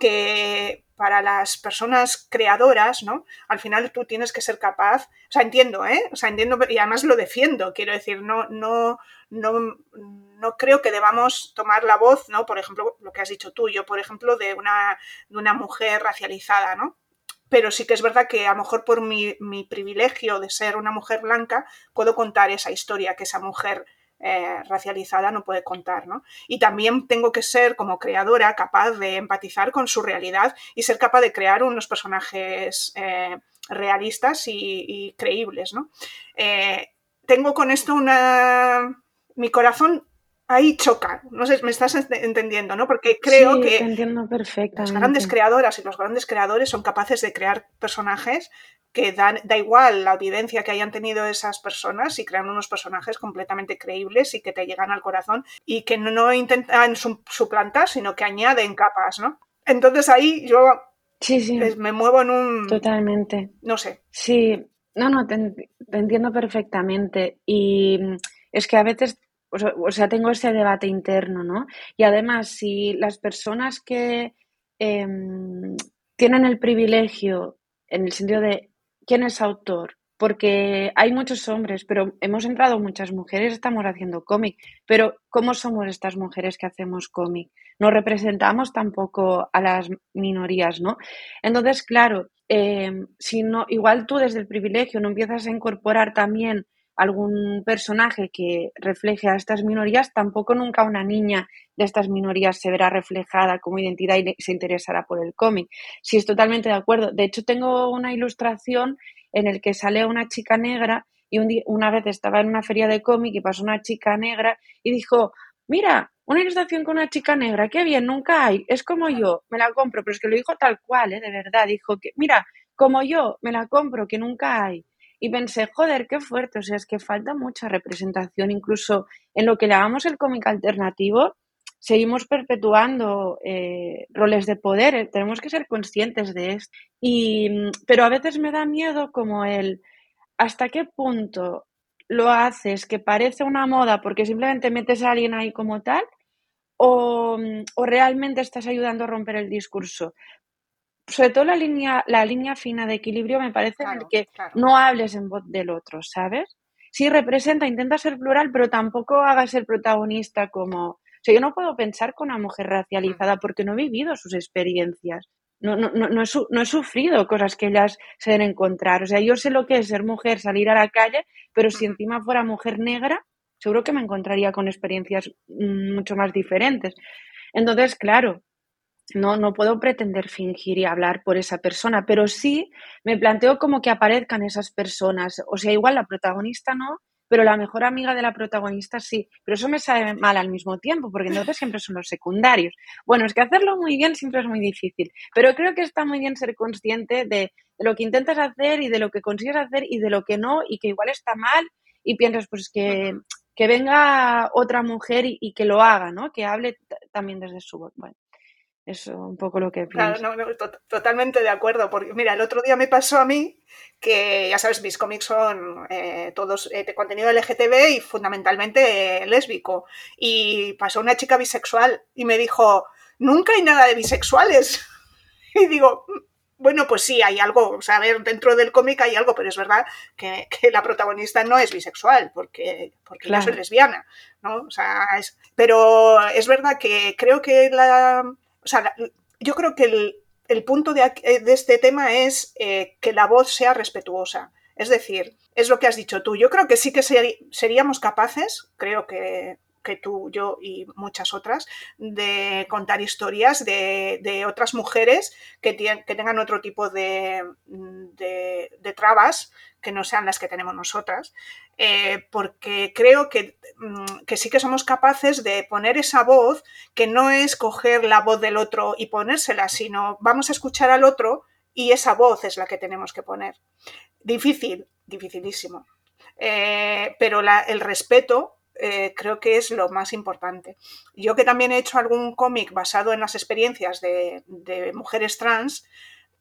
que para las personas creadoras, ¿no? Al final tú tienes que ser capaz, o sea, entiendo, ¿eh? O sea, entiendo y además lo defiendo, quiero decir, no, no, no, no creo que debamos tomar la voz, ¿no? Por ejemplo, lo que has dicho tú, yo, por ejemplo, de una, de una mujer racializada, ¿no? Pero sí que es verdad que a lo mejor por mi, privilegio de ser una mujer blanca puedo contar esa historia que esa mujer eh, racializada no puede contar, ¿no? Y también tengo que ser como creadora capaz de empatizar con su realidad y ser capaz de crear unos personajes eh, realistas y, creíbles, ¿no? Eh, tengo con esto una... Mi corazón ahí choca. No sé, me estás entendiendo, ¿no? Porque creo que entiendo las grandes creadoras y los grandes creadores son capaces de crear personajes que da, da igual la evidencia que hayan tenido esas personas y crean unos personajes completamente creíbles y que te llegan al corazón y que no intentan suplantar, sino que añaden capas, ¿no? Entonces ahí yo sí, sí. me muevo en un... Totalmente. No sé. Sí, no, no, te, entiendo perfectamente. Y mm, es que a veces, o sea, tengo ese debate interno, ¿no? Y además, si las personas que em, tienen el privilegio, en el sentido de quién es autor, porque hay muchos hombres, pero hemos entrado muchas mujeres, estamos haciendo cómic, pero ¿cómo somos estas mujeres que hacemos cómic? No representamos tampoco a las minorías, ¿no? Entonces, claro, eh, si no, igual tú desde el privilegio no empiezas a incorporar también algún personaje que refleje a estas minorías, tampoco nunca una niña de estas minorías se verá reflejada como identidad y se interesará por el cómic. Sí, es totalmente de acuerdo. De hecho, tengo una ilustración en el que sale una chica negra y una vez estaba en una feria de cómic y pasó una chica negra y dijo, mira, una ilustración con una chica negra, qué bien, nunca hay, es como yo, me la compro, pero es que lo dijo tal cual, ¿eh? de verdad, dijo que, mira, como yo, me la compro, que nunca hay. Y pensé, joder, qué fuerte, o sea, es que falta mucha representación, incluso en lo que llamamos el cómic alternativo, seguimos perpetuando eh, roles de poder, eh, tenemos que ser conscientes de esto. Y, mm, pero a veces me da miedo como el hasta qué punto lo haces que parece una moda porque simplemente metes a alguien ahí como tal o, mm, realmente estás ayudando a romper el discurso. Sobre todo la línea, la línea fina de equilibrio me parece en el que no hables en voz del otro, ¿sabes? Sí representa, intenta ser plural, pero tampoco hagas el protagonista como o sea, yo no puedo pensar con una mujer racializada porque no he vivido sus experiencias. No, no, no, no, he, no he sufrido cosas que ellas se deben encontrar. O sea, yo sé lo que es ser mujer, salir a la calle, pero si encima fuera mujer negra, seguro que me encontraría con experiencias mm, mucho más diferentes. Entonces, claro, no, no puedo pretender fingir y hablar por esa persona, pero sí me planteo como que aparezcan esas personas. O sea, igual la protagonista no, pero la mejor amiga de la protagonista sí. Pero eso me sabe mal al mismo tiempo, porque entonces siempre son los secundarios. Bueno, es que hacerlo muy bien siempre es muy difícil, pero creo que está muy bien ser consciente de, lo que intentas hacer y de lo que consigues hacer y de lo que no, y que igual está mal, y piensas, pues que, que venga otra mujer y, y, que lo haga, ¿no? Que hable también desde su voz. Bueno. Es un poco lo que pienso. Claro, no, totalmente de acuerdo. Porque, mira, el otro día me pasó a mí que, ya sabes, mis cómics son eh, todos eh, de contenido LGTB y fundamentalmente eh, lésbico. Y pasó una chica bisexual y me dijo, nunca hay nada de bisexuales. Y digo, bueno, pues sí, hay algo, o sea, a ver, dentro del cómic hay algo, pero es verdad que, la protagonista no es bisexual, porque, porque yo soy lesbiana, ¿no? O sea, es, pero es verdad que creo que la o sea, yo creo que el, punto de, este tema es eh, que la voz sea respetuosa. Es decir, es lo que has dicho tú. Yo creo que sí que seríamos capaces, creo que, tú, yo y muchas otras, de contar historias de, otras mujeres que, que, tengan otro tipo de, de, trabas que no sean las que tenemos nosotras, eh, porque creo mm, que, sí que somos capaces de poner esa voz, que no es coger la voz del otro y ponérsela, sino vamos a escuchar al otro y esa voz es la que tenemos que poner. Difícil, dificilísimo. Eh, pero el respeto eh, creo que es lo más importante. Yo que también he hecho algún cómic basado en las experiencias de, de mujeres trans,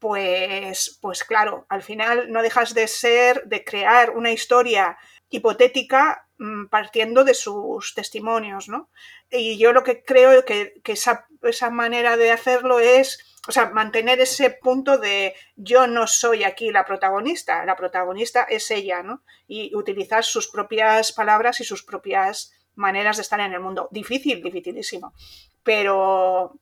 pues, pues claro, al final no dejas de ser, de crear una historia hipotética mm, partiendo de sus testimonios, ¿no? Y yo lo que creo que, que esa, esa, manera de hacerlo es, o sea, mantener ese punto de yo no soy aquí la protagonista, la protagonista es ella, ¿no? Y utilizar sus propias palabras y sus propias maneras de estar en el mundo. Difícil, dificilísimo, pero,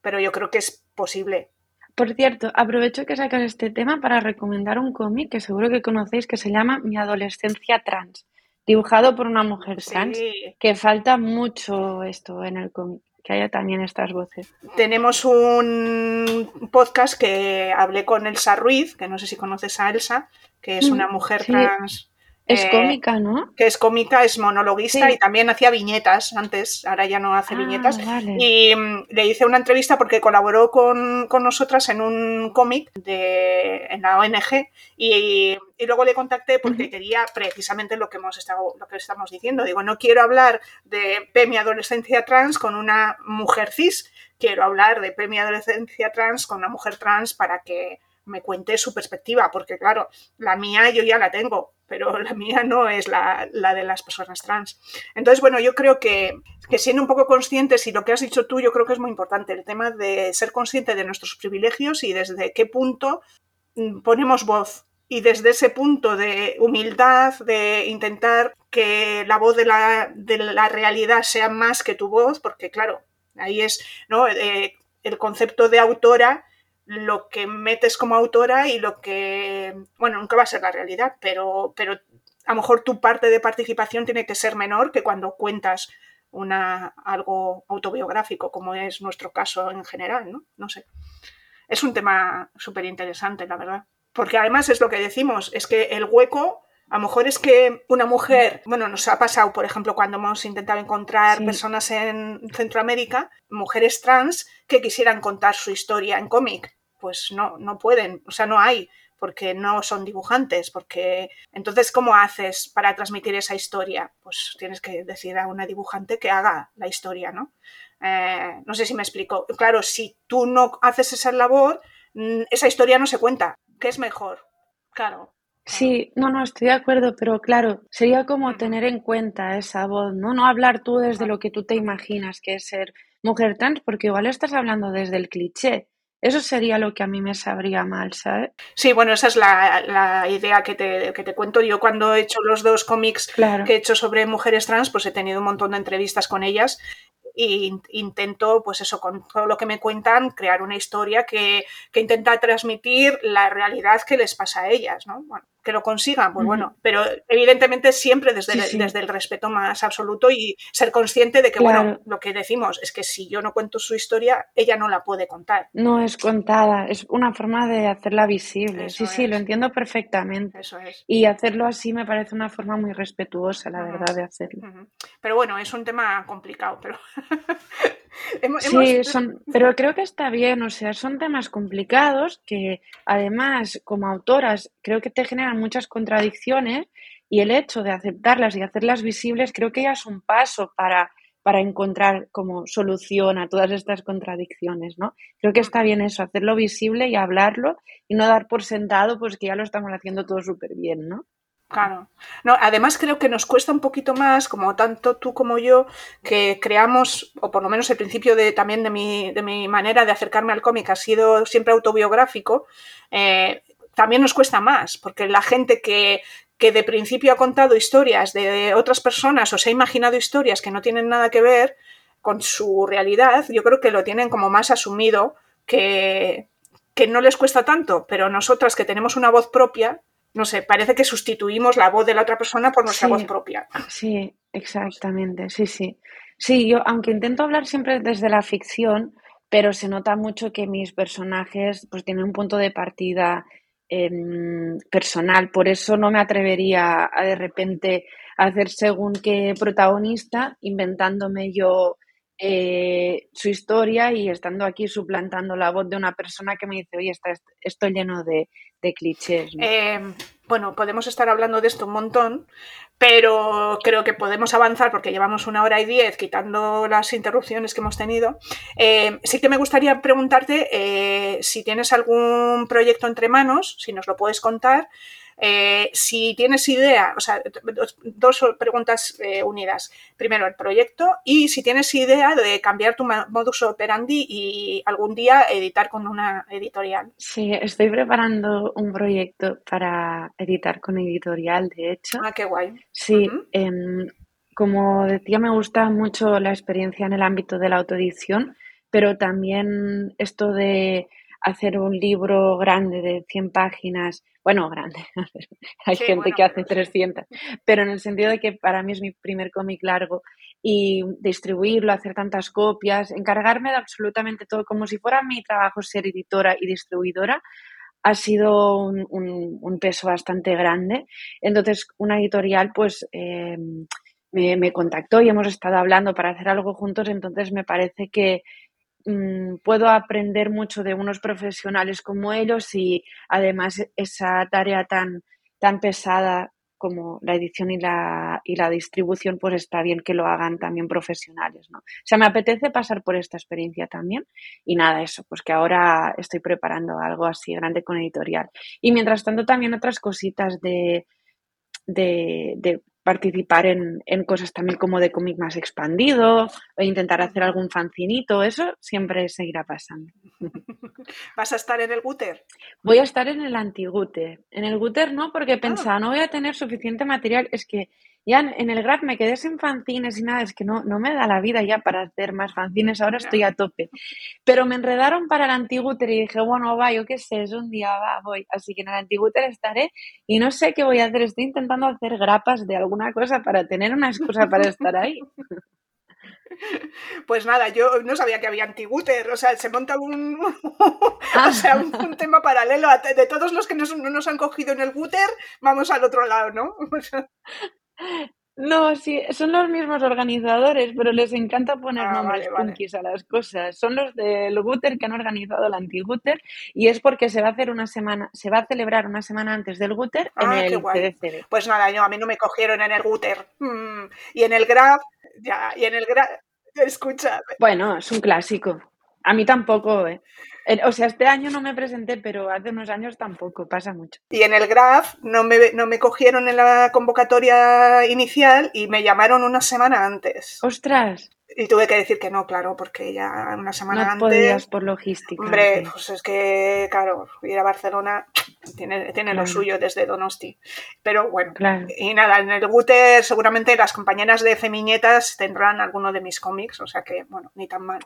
pero yo creo que es posible. Por cierto, aprovecho que sacas este tema para recomendar un cómic que seguro que conocéis que se llama Mi adolescencia trans, dibujado por una mujer trans, que falta mucho esto en el cómic, que haya también estas voces. Tenemos un podcast que hablé con Elsa Ruiz, que no sé si conoces a Elsa, que es mm, una mujer trans Es eh, cómica, ¿no? Que es cómica, es monologuista y también hacía viñetas antes, ahora ya no hace ah, viñetas. Y mm, le hice una entrevista porque colaboró con, nosotras en un cómic en la ONG y, luego le contacté porque quería precisamente lo que, hemos estado, lo que estamos diciendo. Digo, no quiero hablar de mi adolescencia trans con una mujer cis, quiero hablar de mi adolescencia trans con una mujer trans para que me cuente su perspectiva, porque claro, la mía yo ya la tengo, pero la mía no es la, de las personas trans. Entonces, bueno, yo creo que, que, siendo un poco conscientes, y lo que has dicho tú, yo creo que es muy importante, el tema de ser consciente de nuestros privilegios y desde qué punto mm, ponemos voz. Y desde ese punto de humildad, de intentar que la voz de la, de la realidad sea más que tu voz, porque claro, ahí es ¿no? Eh, el concepto de autora lo que metes como autora y lo que, bueno, nunca va a ser la realidad, pero, pero a lo mejor tu parte de participación tiene que ser menor que cuando cuentas una, algo autobiográfico, como es nuestro caso en general, ¿no? No sé. Es un tema súper interesante, la verdad. Porque además es lo que decimos, es que el hueco a lo mejor es que una mujer, bueno, nos ha pasado, por ejemplo, cuando hemos intentado encontrar personas en Centroamérica, mujeres trans que quisieran contar su historia en cómic. Pues no, no pueden, o sea, no hay, porque no son dibujantes, porque entonces, ¿cómo haces para transmitir esa historia? Pues tienes que decir a una dibujante que haga la historia, ¿no? Eh, no sé si me explico. Claro, si tú no haces esa labor, mm, esa historia no se cuenta. ¿Qué es mejor? Claro, Sí, no, no, estoy de acuerdo, pero claro, sería como tener en cuenta esa voz, ¿no? No hablar tú desde lo que tú te imaginas que es ser mujer trans, porque igual estás hablando desde el cliché. Eso sería lo que a mí me sabría mal, ¿sabes? Sí, bueno, esa es la, idea que te, que te, cuento. Yo cuando he hecho los dos cómics que he hecho sobre mujeres trans, pues he tenido un montón de entrevistas con ellas e intento, pues eso, con todo lo que me cuentan, crear una historia que, que intenta transmitir la realidad que les pasa a ellas, ¿no? Bueno, que lo consigan, pues bueno, pero evidentemente siempre desde, el, desde el respeto más absoluto y ser consciente de que, bueno, lo que decimos es que si yo no cuento su historia, ella no la puede contar. No es contada, es una forma de hacerla visible. sí, sí, lo entiendo perfectamente. Eso es. Y hacerlo así me parece una forma muy respetuosa, la verdad, de hacerlo. Pero bueno, es un tema complicado, pero... Sí, son, pero creo que está bien, o sea, son temas complicados que además como autoras creo que te generan muchas contradicciones y el hecho de aceptarlas y hacerlas visibles creo que ya es un paso para, para encontrar como solución a todas estas contradicciones, ¿no? Creo que está bien eso, hacerlo visible y hablarlo y no dar por sentado pues que ya lo estamos haciendo todo súper bien, ¿no? Claro. No, además creo que nos cuesta un poquito más, como tanto tú como yo, que creamos, o por lo menos el principio de, también de mi, de mi manera de acercarme al cómic ha sido siempre autobiográfico, eh, también nos cuesta más, porque la gente que, que de principio ha contado historias de otras personas o se ha imaginado historias que no tienen nada que ver con su realidad, yo creo que lo tienen como más asumido, que, que no les cuesta tanto, pero nosotras que tenemos una voz propia, no sé, parece que sustituimos la voz de la otra persona por nuestra voz propia. Sí, exactamente, sí, sí. Sí, yo, aunque intento hablar siempre desde la ficción, pero se nota mucho que mis personajes pues tienen un punto de partida em, personal, por eso no me atrevería a de repente hacer según qué protagonista, inventándome yo eh, su historia y estando aquí suplantando la voz de una persona que me dice, oye, está esto lleno de, clichés. Eh, bueno, podemos estar hablando de esto un montón, pero creo que podemos avanzar porque llevamos una hora y diez quitando las interrupciones que hemos tenido. Eh, sí que me gustaría preguntarte si tienes algún proyecto entre manos, si nos lo puedes contar. Eh, si tienes idea, o sea, dos, preguntas eh, unidas. Primero, el proyecto y si tienes idea de cambiar tu modus operandi y algún día editar con una editorial. Sí, estoy preparando un proyecto para editar con editorial, de hecho. Ah, qué guay. Sí, em, como decía, me gusta mucho la experiencia en el ámbito de la autoedición, pero también esto de hacer un libro grande de 100 páginas, bueno, grande, hay gente que hace 300, pero en el sentido de que para mí es mi primer cómic largo y distribuirlo, hacer tantas copias, encargarme de absolutamente todo, como si fuera mi trabajo ser editora y distribuidora, ha sido un, peso bastante grande. Entonces, una editorial, pues, eh, me, contactó y hemos estado hablando para hacer algo juntos, entonces me parece que mm, puedo aprender mucho de unos profesionales como ellos y además esa tarea tan, tan pesada como la edición y la, y la distribución, pues está bien que lo hagan también profesionales, ¿no? O sea, me apetece pasar por esta experiencia también y nada, eso, pues que ahora estoy preparando algo así grande con editorial. Y mientras tanto también otras cositas de, de participar en, en, cosas también como de cómic más expandido o intentar hacer algún fancinito, eso siempre seguirá pasando. ¿Vas a estar en el Guter? Voy a estar en el anti-Guter. En el Guter no, porque ah. pensaba, no voy a tener suficiente material, es que ya en el Graf me quedé sin fanzines y nada, es que no, no me da la vida ya para hacer más fanzines, ahora estoy a tope. Pero me enredaron para el Antiguter y dije, bueno, va, yo qué sé, es un día, va, voy. Así que en el Antiguter estaré y no sé qué voy a hacer, estoy intentando hacer grapas de alguna cosa para tener una excusa para estar ahí. Pues nada, yo no sabía que había antiguter, o sea, se monta un, o sea, un, tema paralelo de todos los que no nos han cogido en el guter, vamos al otro lado, ¿no? No, sí, son los mismos organizadores, pero les encanta poner ah, nombres a las cosas. Son los del Guter que han organizado el anti-Guter y es porque se va a hacer una semana, se va a celebrar una semana antes del Guter en ah, el CDCD. Pues nada, yo, a mí no me cogieron en el Guter. Mm, y en el Graf, ya, y en el Graf, escucha. Bueno, es un clásico. A mí tampoco, ¿eh? O sea, este año no me presenté, pero hace unos años tampoco, pasa mucho. Y en el GRAF no me, no me cogieron en la convocatoria inicial y me llamaron una semana antes. ¡Ostras! Y tuve que decir que no, claro, porque ya una semana no antes. Podías por logística. Hombre, pues es que, claro, ir a Barcelona tiene, tiene lo suyo desde Donosti. Pero bueno, y nada, en el Guter seguramente las compañeras de Femiñetas tendrán alguno de mis cómics, o sea que, bueno, ni tan mal.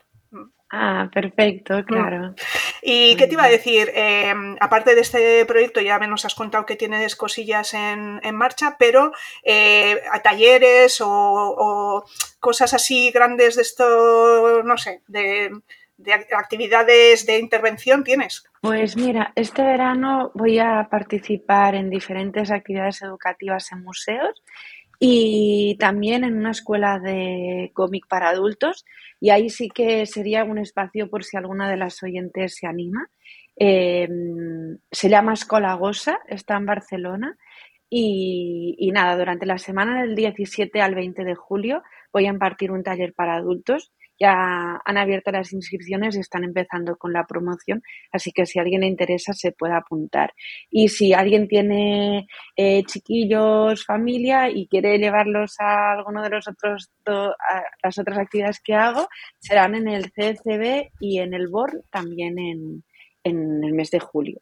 Ah, perfecto, mm. claro. ¿Y qué te iba a decir? Eh, aparte de este proyecto, ya nos has contado que tienes cosillas en, marcha, pero eh, a talleres o, cosas así grandes de esto, no sé, de, de actividades de intervención tienes. Pues mira, este verano voy a participar en diferentes actividades educativas en museos y también en una escuela de cómic para adultos y ahí sí que sería un espacio por si alguna de las oyentes se anima. Em, se llama Escola Gosa, está en Barcelona y, nada, durante la semana del 17 al 20 de julio voy a impartir un taller para adultos ya han abierto las inscripciones y están empezando con la promoción, así que si a alguien le interesa se puede apuntar. Y si alguien tiene eh, chiquillos, familia y quiere llevarlos a alguno de los otros las otras actividades que hago, serán en el CCB y en el BOR también en, en el mes de julio,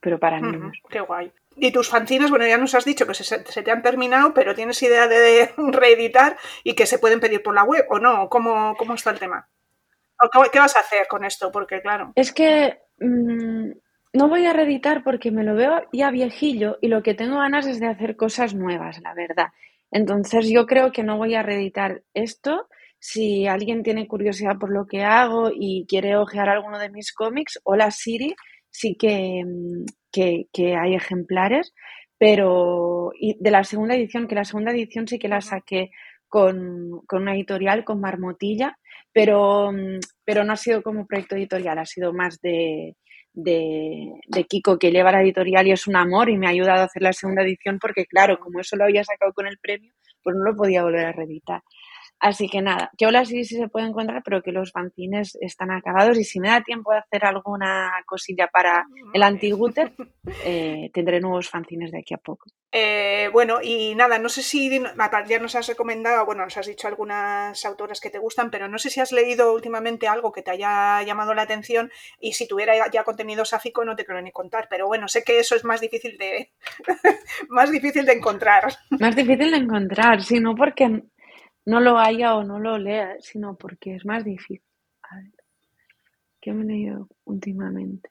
pero para niños. Qué guay. Y tus fanzines, bueno, ya nos has dicho que se, te han terminado, pero ¿tienes idea de reeditar y que se pueden pedir por la web o no? ¿Cómo, cómo está el tema? ¿Qué vas a hacer con esto? Porque, claro. Es que mm, no voy a reeditar porque me lo veo ya viejillo y lo que tengo ganas es de hacer cosas nuevas, la verdad. Entonces, yo creo que no voy a reeditar esto. Si alguien tiene curiosidad por lo que hago y quiere ojear alguno de mis cómics, hola Siri, sí que, mm, que, hay ejemplares, pero y de la segunda edición, que la segunda edición sí que la saqué con, una editorial, con Marmotilla, pero, pero no ha sido como proyecto editorial, ha sido más de, de, de, Kiko que lleva la editorial y es un amor y me ha ayudado a hacer la segunda edición porque claro, como eso lo había sacado con el premio, pues no lo podía volver a reeditar. Así que nada, que hola sí, sí se puede encontrar, pero que los fanzines están acabados y si me da tiempo de hacer alguna cosilla para el antiguter, eh, tendré nuevos fanzines de aquí a poco. Eh, bueno, y nada, no sé si ya nos has recomendado, bueno, nos has dicho algunas autoras que te gustan, pero no sé si has leído últimamente algo que te haya llamado la atención y si tuviera ya contenido sáfico no te quiero ni contar, pero bueno, sé que eso es más difícil de más difícil de encontrar. Más difícil de encontrar, sí, no porque no lo haya o no lo lea, sino porque es más difícil. A ver, ¿qué me he leído últimamente?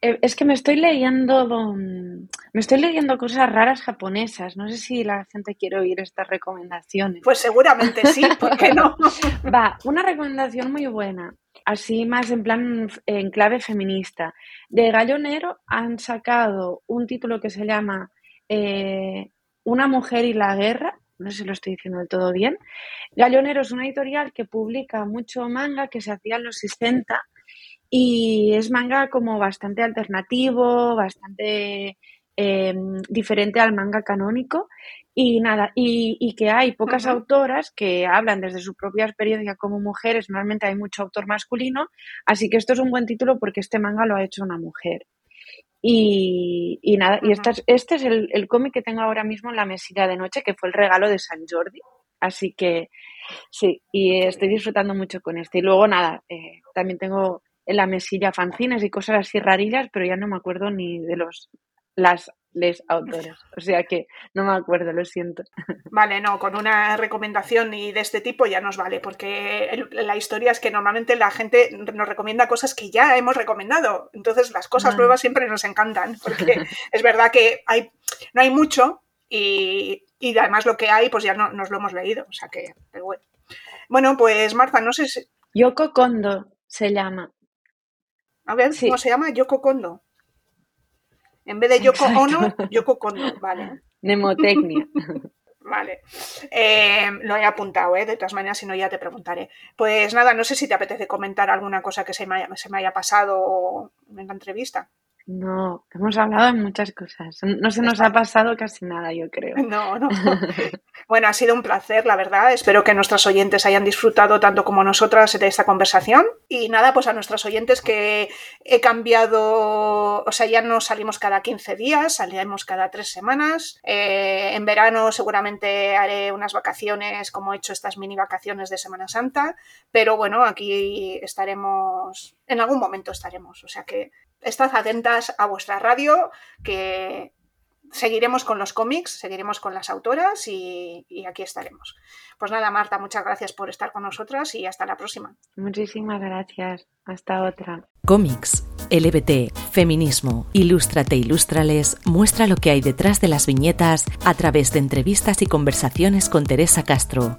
Eh, es que me estoy leyendo me estoy leyendo cosas raras japonesas. No sé si la gente quiere oír estas recomendaciones. Pues seguramente sí, ¿por qué no? Va, una recomendación muy buena. así más en plan en clave feminista. De Gallonero han sacado un título que se llama eh, Una mujer y la guerra, no sé si lo estoy diciendo del todo bien. Gallonero es una editorial que publica mucho manga que se hacía en los 60 y es manga como bastante alternativo, bastante em, diferente al manga canónico y nada, y, que hay pocas autoras que hablan desde su propia experiencia como mujeres, normalmente hay mucho autor masculino, así que esto es un buen título porque este manga lo ha hecho una mujer. Y, nada, y este es, este es el, el cómic que tengo ahora mismo en la mesilla de noche, que fue el regalo de San Jordi. Así que sí, y estoy disfrutando mucho con este. Y luego nada, eh, también tengo en la mesilla fanzines y cosas así rarillas, pero ya no me acuerdo ni de los las les autores. O sea que no me acuerdo, lo siento. Vale, no, con una recomendación y de este tipo ya nos vale, porque la historia es que normalmente la gente nos recomienda cosas que ya hemos recomendado. Entonces las cosas nuevas siempre nos encantan, porque es verdad que hay, no hay mucho y, además lo que hay pues ya no, nos lo hemos leído. O sea que, bueno. Bueno, pues Marta, no sé si... Yoko Kondo se llama. A ver, ¿cómo se llama? Yoko Kondo. En vez de Yoko Ono, Yoko Kondo, vale. Mnemotecnia. Vale. Eh, lo he apuntado, ¿eh? De todas maneras, si no, ya te preguntaré. Pues nada, no sé si te apetece comentar alguna cosa que se me haya, se me haya pasado en la entrevista. No, hemos hablado de muchas cosas. No se nos ha pasado casi nada, yo creo. No, no. Bueno, ha sido un placer, la verdad. Espero que nuestros oyentes hayan disfrutado tanto como nosotras de esta conversación. Y nada, pues a nuestros oyentes que he cambiado, o sea, ya no salimos cada 15 días, salimos cada tres semanas. Eh, en verano seguramente haré unas vacaciones, como he hecho estas mini vacaciones de Semana Santa. Pero bueno, aquí estaremos, en algún momento estaremos. O sea que estad atentas a vuestra radio, que seguiremos con los cómics, seguiremos con las autoras y, aquí estaremos. Pues nada, Marta, muchas gracias por estar con nosotras y hasta la próxima. Muchísimas gracias. Hasta otra. Cómics, LBT, feminismo, Ilústrate, Ilústrales muestra lo que hay detrás de las viñetas a través de entrevistas y conversaciones con Teresa Castro.